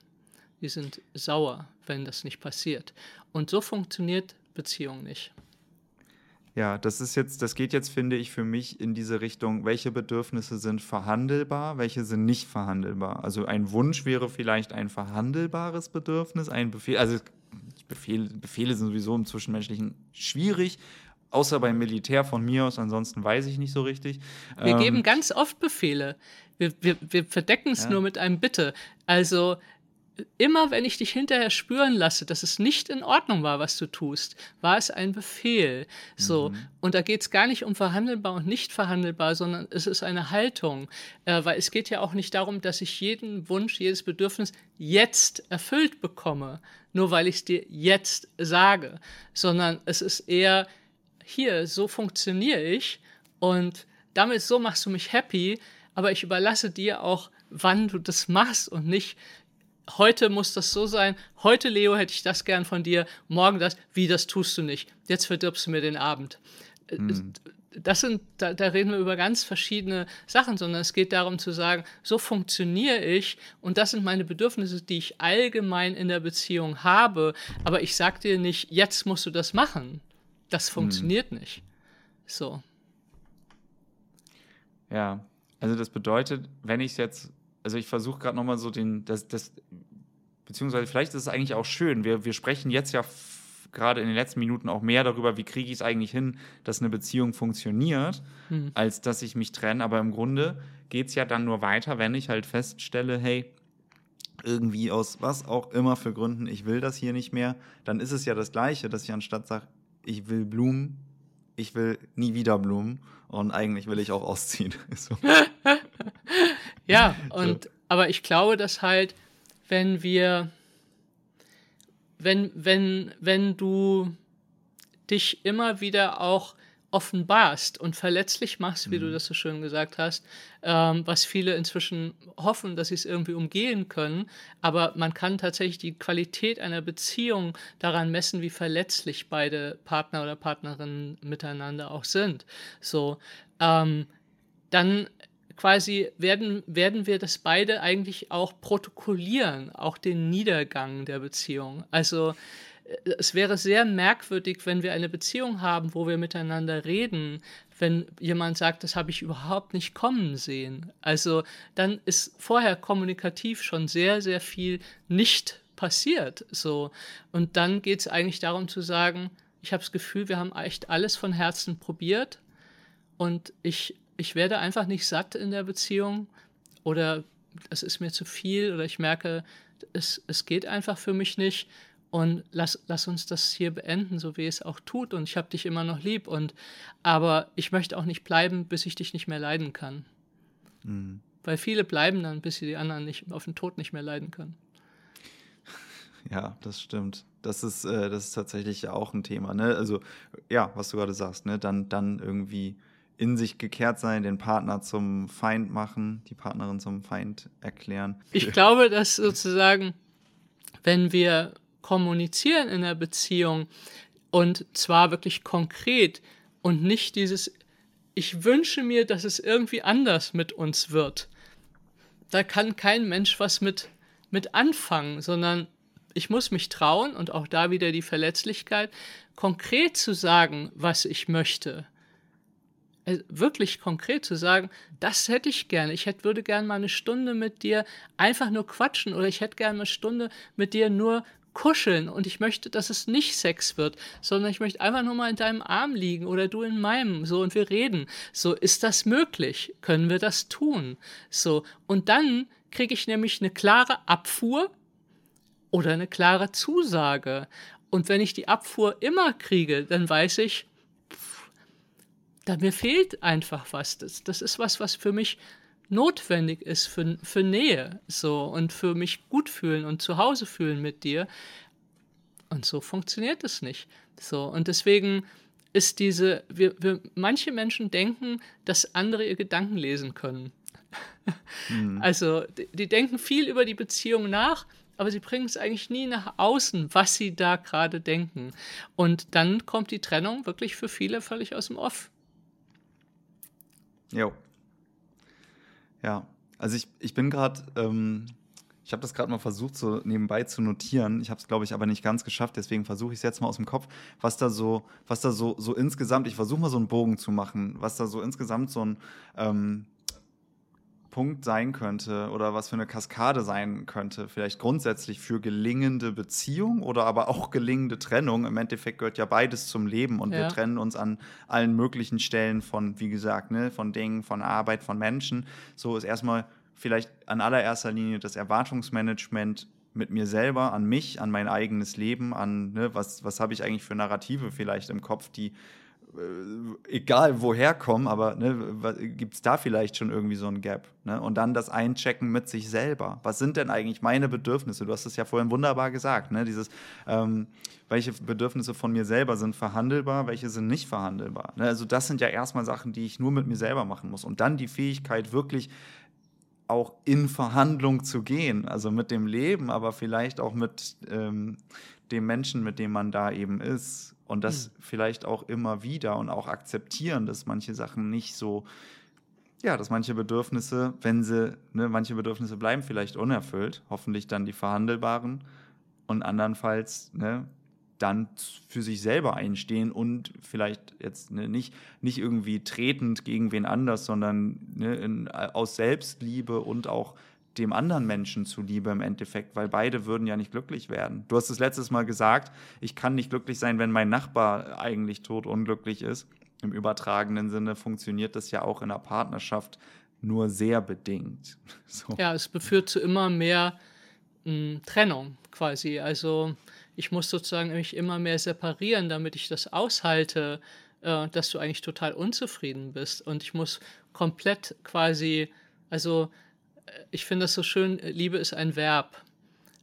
Speaker 1: Die sind sauer, wenn das nicht passiert. Und so funktioniert Beziehung nicht.
Speaker 2: Ja, das ist jetzt, das geht jetzt, finde ich, für mich in diese Richtung, welche Bedürfnisse sind verhandelbar, welche sind nicht verhandelbar. Also ein Wunsch wäre vielleicht ein verhandelbares Bedürfnis, ein Befehl, also Befehl, Befehle sind sowieso im Zwischenmenschlichen schwierig, außer beim Militär von mir aus, ansonsten weiß ich nicht so richtig.
Speaker 1: Wir ähm, geben ganz oft Befehle. Wir, wir, wir verdecken es ja. nur mit einem Bitte. Also immer wenn ich dich hinterher spüren lasse, dass es nicht in Ordnung war, was du tust, war es ein Befehl. So. Mhm. Und da geht es gar nicht um verhandelbar und nicht verhandelbar, sondern es ist eine Haltung. Äh, weil es geht ja auch nicht darum, dass ich jeden Wunsch, jedes Bedürfnis jetzt erfüllt bekomme, nur weil ich es dir jetzt sage, sondern es ist eher, hier, so funktioniere ich und damit so machst du mich happy, aber ich überlasse dir auch, wann du das machst und nicht, heute muss das so sein, heute Leo hätte ich das gern von dir, morgen das, wie das tust du nicht, jetzt verdirbst du mir den Abend. Mhm. Das sind, da, da, reden wir über ganz verschiedene Sachen, sondern es geht darum zu sagen, so funktioniere ich und das sind meine Bedürfnisse, die ich allgemein in der Beziehung habe, aber ich sag dir nicht, jetzt musst du das machen. Das hm. funktioniert mhm. nicht. So.
Speaker 2: Ja, also das bedeutet, wenn ich es jetzt also ich versuche gerade nochmal so den, das, das, beziehungsweise vielleicht ist es eigentlich auch schön. Wir, wir sprechen jetzt ja gerade in den letzten Minuten auch mehr darüber, wie kriege ich es eigentlich hin, dass eine Beziehung funktioniert, mhm. als dass ich mich trenne. Aber im Grunde geht es ja dann nur weiter, wenn ich halt feststelle, hey, irgendwie aus was auch immer für Gründen, ich will das hier nicht mehr, dann ist es ja das Gleiche, dass ich anstatt sage, ich will Blumen, ich will nie wieder Blumen und eigentlich will ich auch ausziehen. so.
Speaker 1: Ja, und so. aber ich glaube, dass halt, wenn wir, wenn, wenn, wenn du dich immer wieder auch offenbarst und verletzlich machst, wie mhm. du das so schön gesagt hast, ähm, was viele inzwischen hoffen, dass sie es irgendwie umgehen können. Aber man kann tatsächlich die Qualität einer Beziehung daran messen, wie verletzlich beide Partner oder Partnerinnen miteinander auch sind. So, ähm, dann quasi werden, werden wir das beide eigentlich auch protokollieren, auch den Niedergang der Beziehung. Also äh, es wäre sehr merkwürdig, wenn wir eine Beziehung haben, wo wir miteinander reden, wenn jemand sagt, das habe ich überhaupt nicht kommen sehen. Also dann ist vorher kommunikativ schon sehr, sehr viel nicht passiert. So. Und dann geht es eigentlich darum zu sagen, ich habe das Gefühl, wir haben echt alles von Herzen probiert und ich ich werde einfach nicht satt in der Beziehung oder es ist mir zu viel oder ich merke, es, es geht einfach für mich nicht und lass, lass uns das hier beenden, so wie es auch tut und ich habe dich immer noch lieb und aber ich möchte auch nicht bleiben, bis ich dich nicht mehr leiden kann. Mhm. weil viele bleiben dann, bis sie die anderen nicht auf den Tod nicht mehr leiden können.
Speaker 2: Ja, das stimmt. Das ist, äh, das ist tatsächlich auch ein Thema. Ne? Also, ja, was du gerade sagst, ne? dann, dann irgendwie in sich gekehrt sein, den Partner zum Feind machen, die Partnerin zum Feind erklären.
Speaker 1: Ich glaube, dass sozusagen, wenn wir kommunizieren in der Beziehung und zwar wirklich konkret und nicht dieses, ich wünsche mir, dass es irgendwie anders mit uns wird. Da kann kein Mensch was mit, mit anfangen, sondern ich muss mich trauen und auch da wieder die Verletzlichkeit, konkret zu sagen, was ich möchte. Also wirklich konkret zu sagen, das hätte ich gerne. Ich hätte, würde gerne mal eine Stunde mit dir einfach nur quatschen oder ich hätte gerne eine Stunde mit dir nur kuscheln und ich möchte, dass es nicht Sex wird, sondern ich möchte einfach nur mal in deinem Arm liegen oder du in meinem, so und wir reden. So, ist das möglich? Können wir das tun? So, und dann kriege ich nämlich eine klare Abfuhr oder eine klare Zusage. Und wenn ich die Abfuhr immer kriege, dann weiß ich, da mir fehlt einfach was. Das, das ist was, was für mich notwendig ist für, für Nähe so und für mich gut fühlen und zu Hause fühlen mit dir. Und so funktioniert es nicht. So, und deswegen ist diese, wir, wir, manche Menschen denken, dass andere ihr Gedanken lesen können. Mhm. Also, die, die denken viel über die Beziehung nach, aber sie bringen es eigentlich nie nach außen, was sie da gerade denken. Und dann kommt die Trennung wirklich für viele völlig aus dem Off.
Speaker 2: Jo, ja, also ich, ich bin gerade, ähm, ich habe das gerade mal versucht, so nebenbei zu notieren. Ich habe es, glaube ich, aber nicht ganz geschafft. Deswegen versuche ich es jetzt mal aus dem Kopf, was da so, was da so, so insgesamt, ich versuche mal so einen Bogen zu machen, was da so insgesamt so ein ähm, Punkt sein könnte oder was für eine Kaskade sein könnte, vielleicht grundsätzlich für gelingende Beziehung oder aber auch gelingende Trennung. Im Endeffekt gehört ja beides zum Leben und ja. wir trennen uns an allen möglichen Stellen von, wie gesagt, ne, von Dingen, von Arbeit, von Menschen. So ist erstmal vielleicht an allererster Linie das Erwartungsmanagement mit mir selber, an mich, an mein eigenes Leben, an ne, was, was habe ich eigentlich für Narrative vielleicht im Kopf, die egal woher kommen, aber ne, gibt es da vielleicht schon irgendwie so ein Gap? Ne? Und dann das Einchecken mit sich selber. Was sind denn eigentlich meine Bedürfnisse? Du hast es ja vorhin wunderbar gesagt. Ne? Dieses, ähm, welche Bedürfnisse von mir selber sind verhandelbar, welche sind nicht verhandelbar. Ne? Also das sind ja erstmal Sachen, die ich nur mit mir selber machen muss. Und dann die Fähigkeit, wirklich auch in Verhandlung zu gehen, also mit dem Leben, aber vielleicht auch mit ähm, dem Menschen, mit dem man da eben ist und das mhm. vielleicht auch immer wieder und auch akzeptieren, dass manche Sachen nicht so, ja, dass manche Bedürfnisse, wenn sie, ne, manche Bedürfnisse bleiben vielleicht unerfüllt, hoffentlich dann die verhandelbaren und andernfalls, ne, dann für sich selber einstehen und vielleicht jetzt ne, nicht, nicht irgendwie tretend gegen wen anders, sondern ne, in, aus Selbstliebe und auch dem anderen Menschen zuliebe im Endeffekt, weil beide würden ja nicht glücklich werden. Du hast es letztes Mal gesagt, ich kann nicht glücklich sein, wenn mein Nachbar eigentlich tot unglücklich ist. Im übertragenen Sinne funktioniert das ja auch in einer Partnerschaft nur sehr bedingt.
Speaker 1: So. Ja, es führt zu immer mehr mh, hm, Trennung quasi. Also ich muss sozusagen mich immer mehr separieren, damit ich das aushalte, äh, dass du eigentlich total unzufrieden bist. Und ich muss komplett quasi, also ich finde das so schön, Liebe ist ein Verb.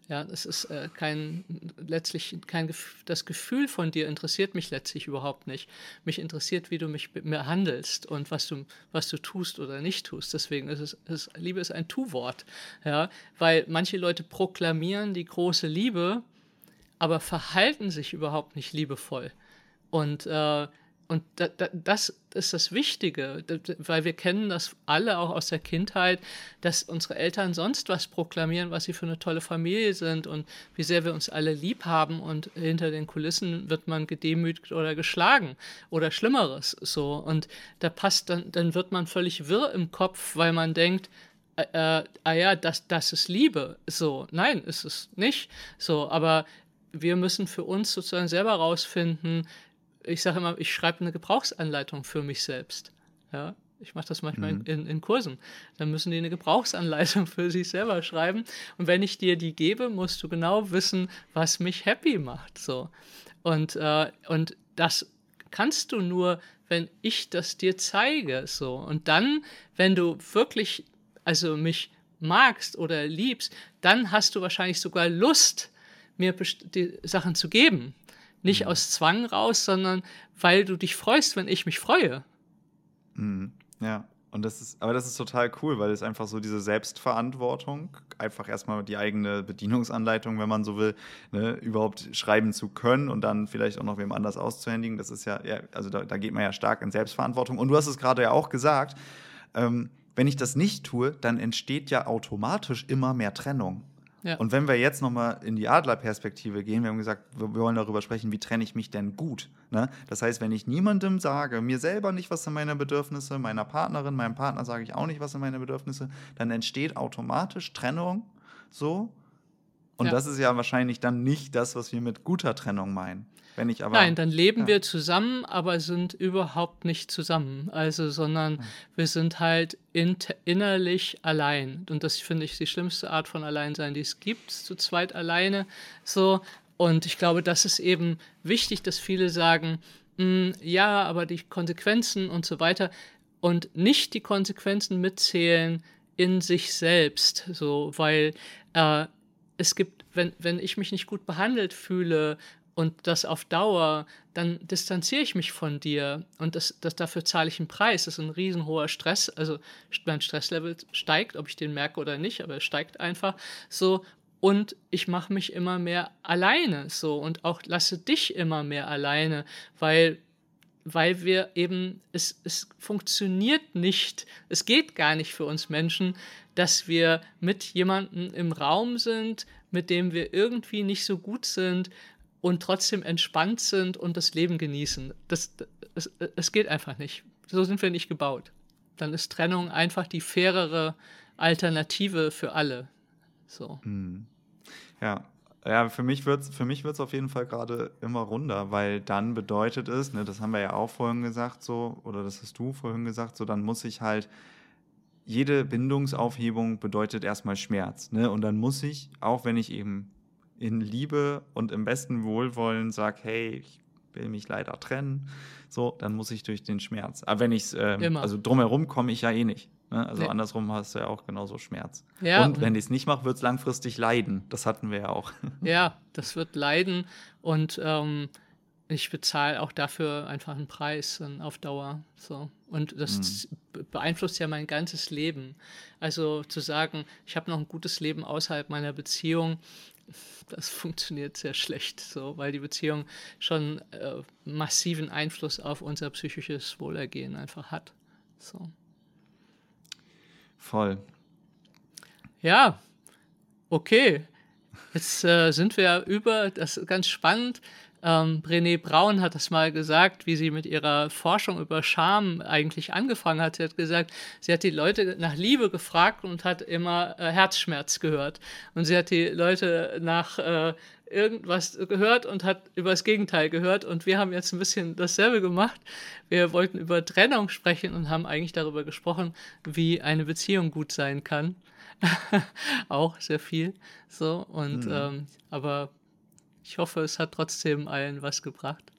Speaker 1: Ja, es ist äh, kein, letztlich kein, das Gefühl von dir interessiert mich letztlich überhaupt nicht. Mich interessiert, wie du mich mir handelst und was du, was du tust oder nicht tust. Deswegen ist es, ist, Liebe ist ein Tu-Wort. Ja, weil manche Leute proklamieren die große Liebe, aber verhalten sich überhaupt nicht liebevoll. Und äh, und da, da, das ist das Wichtige, weil wir kennen das alle auch aus der Kindheit, dass unsere Eltern sonst was proklamieren, was sie für eine tolle Familie sind und wie sehr wir uns alle lieb haben und hinter den Kulissen wird man gedemütigt oder geschlagen oder Schlimmeres so und da passt dann, dann wird man völlig wirr im Kopf, weil man denkt, äh, äh, ah ja, das, das ist Liebe. So, nein, ist es nicht. So, aber wir müssen für uns sozusagen selber rausfinden, ich sage immer, ich schreibe eine Gebrauchsanleitung für mich selbst. Ja, ich mache das manchmal mhm. in, in, Kursen. Dann müssen die eine Gebrauchsanleitung für sich selber schreiben. Und wenn ich dir die gebe, musst du genau wissen, was mich happy macht. So. Und, äh, und das kannst du nur, wenn ich das dir zeige. So. Und dann, wenn du wirklich also mich magst oder liebst, dann hast du wahrscheinlich sogar Lust, mir die Sachen zu geben. Nicht mhm. aus Zwang raus, sondern weil du dich freust, wenn ich mich freue.
Speaker 2: Mhm. Ja. Und das ist, aber das ist total cool, weil es einfach so diese Selbstverantwortung, einfach erstmal die eigene Bedienungsanleitung, wenn man so will, ne, überhaupt schreiben zu können und dann vielleicht auch noch wem anders auszuhändigen. Das ist ja, ja also da, da, geht man ja stark in Selbstverantwortung. Und du hast es gerade ja auch gesagt, ähm, wenn ich das nicht tue, dann entsteht ja automatisch immer mehr Trennung. Und wenn wir jetzt nochmal in die Adlerperspektive gehen, wir haben gesagt, wir wollen darüber sprechen, wie trenne ich mich denn gut? Ne? Das heißt, wenn ich niemandem sage, mir selber nicht, was sind meine Bedürfnisse, meiner Partnerin, meinem Partner sage ich auch nicht, was sind meine Bedürfnisse, dann entsteht automatisch Trennung so. Und ja. das ist ja wahrscheinlich dann nicht das, was wir mit guter Trennung meinen. Wenn ich aber,
Speaker 1: Nein, dann leben ja. wir zusammen, aber sind überhaupt nicht zusammen. Also, sondern mhm. wir sind halt innerlich allein. Und das finde ich die schlimmste Art von Alleinsein, die es gibt, zu zweit alleine. So. Und ich glaube, das ist eben wichtig, dass viele sagen, mh, hm, ja, aber die Konsequenzen und so weiter und nicht die Konsequenzen mitzählen in sich selbst. So, weil äh, es gibt, wenn, wenn ich mich nicht gut behandelt fühle, und das auf Dauer, dann distanziere ich mich von dir und das, das, dafür zahle ich einen Preis. Das ist ein riesenhoher Stress. Also mein Stresslevel steigt, ob ich den merke oder nicht, aber es steigt einfach so. Und ich mache mich immer mehr alleine so und auch lasse dich immer mehr alleine, weil weil wir eben, es, es funktioniert nicht, es geht gar nicht für uns Menschen, dass wir mit jemandem im Raum sind, mit dem wir irgendwie nicht so gut sind, und trotzdem entspannt sind und das Leben genießen. Das, es, es geht einfach nicht. So sind wir nicht gebaut. Dann ist Trennung einfach die fairere Alternative für alle. So.
Speaker 2: Hm. Ja, ja, für mich wird es auf jeden Fall gerade immer runder, weil dann bedeutet es, ne, das haben wir ja auch vorhin gesagt, so, oder das hast du vorhin gesagt, so, dann muss ich halt, jede Bindungsaufhebung bedeutet erstmal Schmerz, ne, und dann muss ich, auch wenn ich eben in Liebe und im besten Wohlwollen sage, hey, ich will mich leider trennen, so, dann muss ich durch den Schmerz. Aber wenn ich es, ähm, also drumherum komme ich ja eh nicht. Ne? Also nee. andersrum hast du ja auch genauso Schmerz. Ja, und wenn ich es nicht mache, wird es langfristig leiden. Das hatten wir ja auch.
Speaker 1: Ja, das wird leiden und ähm, ich bezahle auch dafür einfach einen Preis auf Dauer. So. Und das mhm. beeinflusst ja mein ganzes Leben. Also zu sagen, ich habe noch ein gutes Leben außerhalb meiner Beziehung, das funktioniert sehr schlecht, so, weil die Beziehung schon äh, massiven Einfluss auf unser psychisches Wohlergehen einfach hat. So.
Speaker 2: Voll.
Speaker 1: Ja, okay. Jetzt äh, sind wir über, das ist ganz spannend, ähm, Brené Braun hat das mal gesagt, wie sie mit ihrer Forschung über Scham eigentlich angefangen hat. Sie hat gesagt, sie hat die Leute nach Liebe gefragt und hat immer äh, Herzschmerz gehört. Und sie hat die Leute nach äh, irgendwas gehört und hat über das Gegenteil gehört. Und wir haben jetzt ein bisschen dasselbe gemacht. Wir wollten über Trennung sprechen und haben eigentlich darüber gesprochen, wie eine Beziehung gut sein kann. auch sehr viel. So, und mhm. ähm, aber ich hoffe, es hat trotzdem allen was gebracht.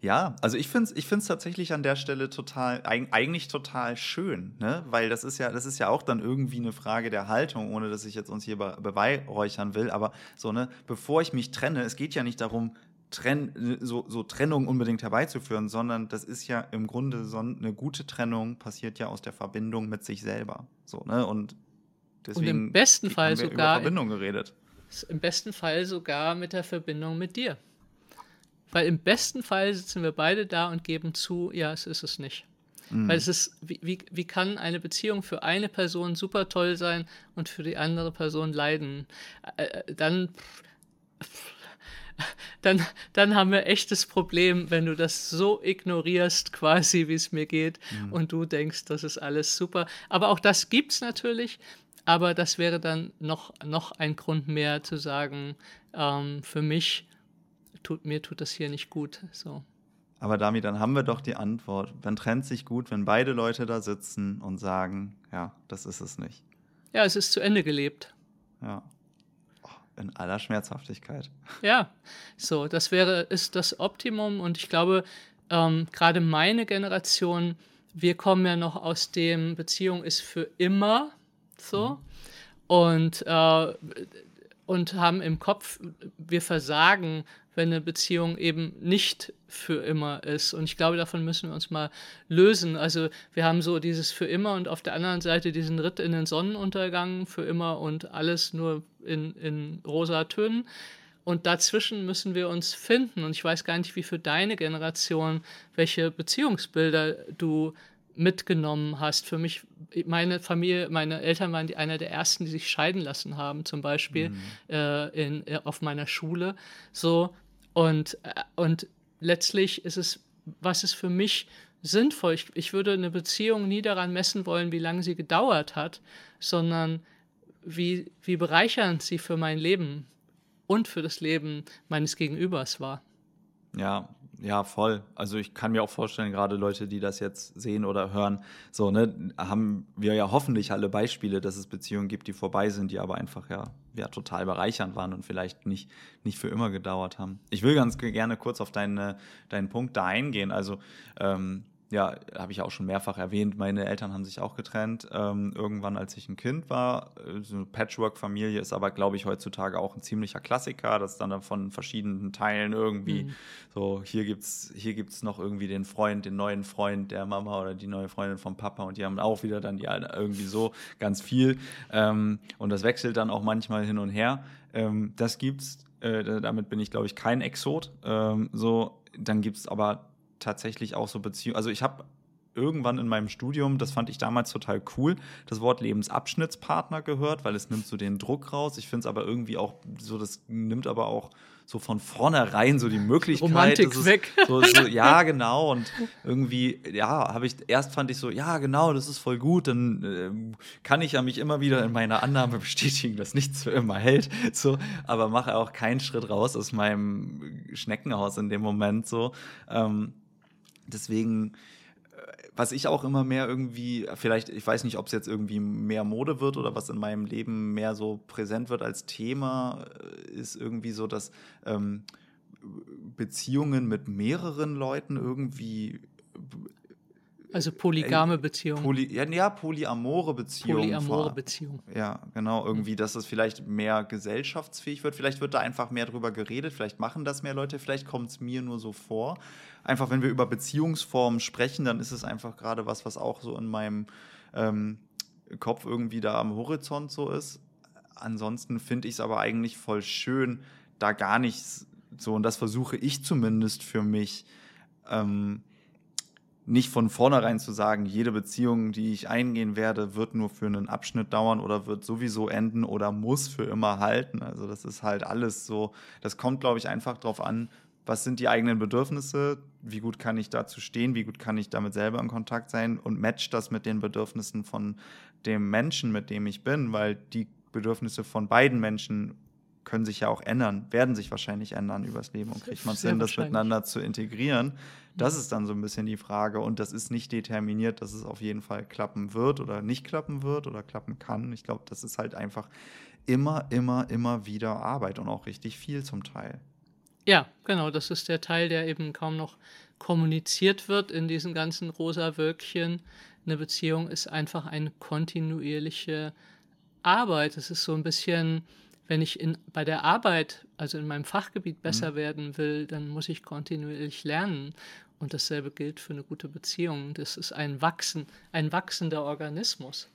Speaker 2: Ja, also ich finde es ich find's tatsächlich an der Stelle total, eigentlich total schön, ne? Weil das ist ja, das ist ja auch dann irgendwie eine Frage der Haltung, ohne dass ich jetzt uns hier beweihräuchern will. Aber so, ne, bevor ich mich trenne, es geht ja nicht darum, Trenn, so, so Trennung unbedingt herbeizuführen, sondern das ist ja im Grunde so eine gute Trennung passiert ja aus der Verbindung mit sich selber. So, ne? Und deswegen
Speaker 1: Und im besten Fall sogar
Speaker 2: über Verbindung geredet
Speaker 1: im besten Fall sogar mit der Verbindung mit dir. Weil im besten Fall sitzen wir beide da und geben zu, ja, es ist es nicht. Mhm. Weil es ist, wie, wie, wie kann eine Beziehung für eine Person super toll sein und für die andere Person leiden? Äh, dann, dann, dann haben wir echtes Problem, wenn du das so ignorierst, quasi, wie es mir geht, mhm. und du denkst, das ist alles super. Aber auch das gibt es natürlich. Aber das wäre dann noch, noch ein Grund mehr zu sagen, ähm, für mich tut mir tut das hier nicht gut. So.
Speaker 2: Aber Dami, dann haben wir doch die Antwort. Dann trennt sich gut, wenn beide Leute da sitzen und sagen, ja, das ist es nicht.
Speaker 1: Ja, es ist zu Ende gelebt.
Speaker 2: Ja. Oh, in aller Schmerzhaftigkeit.
Speaker 1: Ja, so, das wäre, ist das Optimum und ich glaube, ähm, gerade meine Generation, wir kommen ja noch aus dem, Beziehung ist für immer So. Mhm. Und, äh, und haben im Kopf, wir versagen, wenn eine Beziehung eben nicht für immer ist. Und ich glaube, davon müssen wir uns mal lösen. Also wir haben so dieses für immer und auf der anderen Seite diesen Ritt in den Sonnenuntergang für immer und alles nur in, in rosa Tönen. Und dazwischen müssen wir uns finden. Und ich weiß gar nicht, wie für deine Generation, welche Beziehungsbilder du mitgenommen hast. Für mich, meine Familie, meine Eltern waren die, einer der ersten, die sich scheiden lassen haben, zum Beispiel mhm. äh, in, äh, auf meiner Schule. So, und, äh, und letztlich ist es, was ist für mich sinnvoll? Ich, ich würde eine Beziehung nie daran messen wollen, wie lange sie gedauert hat, sondern wie, wie bereichernd sie für mein Leben und für das Leben meines Gegenübers war.
Speaker 2: Ja, ja, voll. Also ich kann mir auch vorstellen, gerade Leute, die das jetzt sehen oder hören, so, ne, haben wir ja hoffentlich alle Beispiele, dass es Beziehungen gibt, die vorbei sind, die aber einfach ja, ja total bereichernd waren und vielleicht nicht, nicht für immer gedauert haben. Ich will ganz gerne kurz auf deine, deinen Punkt da eingehen. Also ähm, ja, habe ich auch schon mehrfach erwähnt, meine Eltern haben sich auch getrennt, ähm, irgendwann als ich ein Kind war. So eine Patchwork-Familie ist aber, glaube ich, heutzutage auch ein ziemlicher Klassiker, dass dann von verschiedenen Teilen irgendwie mhm. so, hier gibt's, hier gibt's noch irgendwie den Freund, den neuen Freund der Mama oder die neue Freundin vom Papa und die haben auch wieder dann die alte, irgendwie so ganz viel. Ähm, und das wechselt dann auch manchmal hin und her. Ähm, das gibt's, äh, damit bin ich, glaube ich, kein Exot. Ähm, so, dann gibt es aber tatsächlich auch so Beziehungen. Also ich habe irgendwann in meinem Studium, das fand ich damals total cool, das Wort Lebensabschnittspartner gehört, weil es nimmt so den Druck raus. Ich finde es aber irgendwie auch so, das nimmt aber auch so von vornherein so die Möglichkeit.
Speaker 1: Romantik ist, weg.
Speaker 2: So, so, ja, genau. Und irgendwie, ja, habe ich, erst fand ich so, ja, genau, das ist voll gut. Dann äh, kann ich ja mich immer wieder in meiner Annahme bestätigen, dass nichts für immer hält. So, aber mache auch keinen Schritt raus aus meinem Schneckenhaus in dem Moment so. Ähm, deswegen was ich auch immer mehr irgendwie, vielleicht, ich weiß nicht, ob es jetzt irgendwie mehr Mode wird oder was in meinem Leben mehr so präsent wird als Thema, äh, ist irgendwie so, dass ähm, Beziehungen mit mehreren Leuten irgendwie
Speaker 1: also polygame Beziehungen.
Speaker 2: Poly, ja, ja, polyamore Beziehungen.
Speaker 1: Polyamore Beziehungen.
Speaker 2: Ja, genau. Irgendwie, dass es vielleicht mehr gesellschaftsfähig wird. Vielleicht wird da einfach mehr drüber geredet. Vielleicht machen das mehr Leute. Vielleicht kommt es mir nur so vor. Einfach, wenn wir über Beziehungsformen sprechen, dann ist es einfach gerade was, was auch so in meinem ähm, Kopf irgendwie da am Horizont so ist. Ansonsten finde ich es aber eigentlich voll schön, da gar nicht so, und das versuche ich zumindest für mich, ähm, nicht von vornherein zu sagen, jede Beziehung, die ich eingehen werde, wird nur für einen Abschnitt dauern oder wird sowieso enden oder muss für immer halten. Also das ist halt alles so, das kommt, glaube ich, einfach darauf an, was sind die eigenen Bedürfnisse, wie gut kann ich dazu stehen, wie gut kann ich damit selber in Kontakt sein und matcht das mit den Bedürfnissen von dem Menschen, mit dem ich bin, weil die Bedürfnisse von beiden Menschen können sich ja auch ändern, werden sich wahrscheinlich ändern übers Leben und kriegt man es hin, das miteinander zu integrieren. Das ist dann so ein bisschen die Frage und das ist nicht determiniert, dass es auf jeden Fall klappen wird oder nicht klappen wird oder klappen kann. Ich glaube, das ist halt einfach immer, immer, immer wieder Arbeit und auch richtig viel zum Teil.
Speaker 1: Ja, genau, das ist der Teil, der eben kaum noch kommuniziert wird in diesen ganzen rosa Wölkchen. Eine Beziehung ist einfach eine kontinuierliche Arbeit. Es ist so ein bisschen wenn ich in, bei der Arbeit, also in meinem Fachgebiet besser mhm. werden will, dann muss ich kontinuierlich lernen. Und dasselbe gilt für eine gute Beziehung. Das ist ein Wachsen, ein wachsender Organismus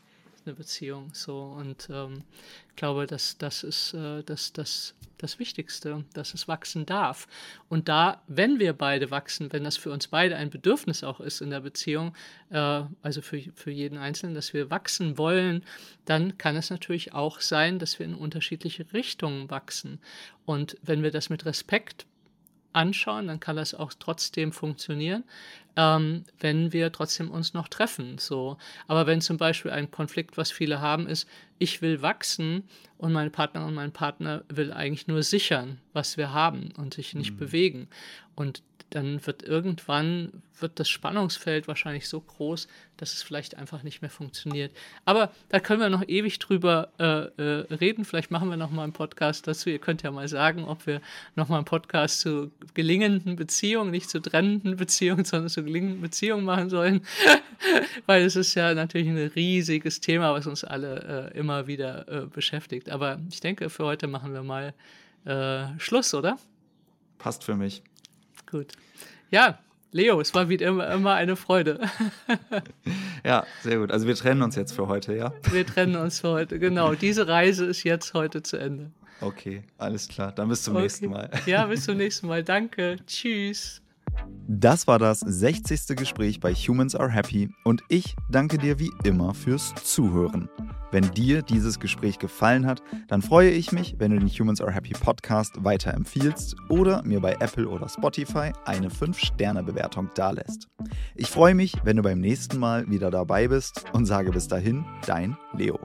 Speaker 1: eine Beziehung. So und ähm, ich glaube, dass das ist äh, das, das, das Wichtigste, dass es wachsen darf. Und da, wenn wir beide wachsen, wenn das für uns beide ein Bedürfnis auch ist in der Beziehung, äh, also für, für jeden Einzelnen, dass wir wachsen wollen, dann kann es natürlich auch sein, dass wir in unterschiedliche Richtungen wachsen. Und wenn wir das mit Respekt anschauen, dann kann das auch trotzdem funktionieren, ähm, wenn wir trotzdem uns noch treffen. So. Aber wenn zum Beispiel ein Konflikt, was viele haben, ist, ich will wachsen und meine Partnerin und mein Partner will eigentlich nur sichern, was wir haben und sich nicht mhm. bewegen. Und dann wird irgendwann wird das Spannungsfeld wahrscheinlich so groß, dass es vielleicht einfach nicht mehr funktioniert. Aber da können wir noch ewig drüber äh, äh, reden. Vielleicht machen wir noch mal einen Podcast dazu. Ihr könnt ja mal sagen, ob wir noch mal einen Podcast zu gelingenden Beziehungen, nicht zu trennenden Beziehungen, sondern zu zu gelingenden Beziehungen machen sollen, weil es ist ja natürlich ein riesiges Thema, was uns alle äh, immer wieder äh, beschäftigt. Aber ich denke, für heute machen wir mal äh, Schluss, oder?
Speaker 2: Passt für mich.
Speaker 1: Gut. Ja, Leo, es war wie immer, immer eine Freude.
Speaker 2: ja, sehr gut. Also wir trennen uns jetzt für heute, ja?
Speaker 1: Wir trennen uns für heute, genau. Diese Reise ist jetzt heute zu Ende.
Speaker 2: Okay, alles klar. Dann bis zum okay. nächsten Mal.
Speaker 1: Ja, bis zum nächsten Mal. Danke. Tschüss.
Speaker 2: Das war das 60. Gespräch bei Humans Are Happy und ich danke dir wie immer fürs Zuhören. Wenn dir dieses Gespräch gefallen hat, dann freue ich mich, wenn du den Humans Are Happy Podcast weiterempfiehlst oder mir bei Apple oder Spotify eine 5-Sterne-Bewertung dalässt. Ich freue mich, wenn du beim nächsten Mal wieder dabei bist und sage bis dahin, dein Leo.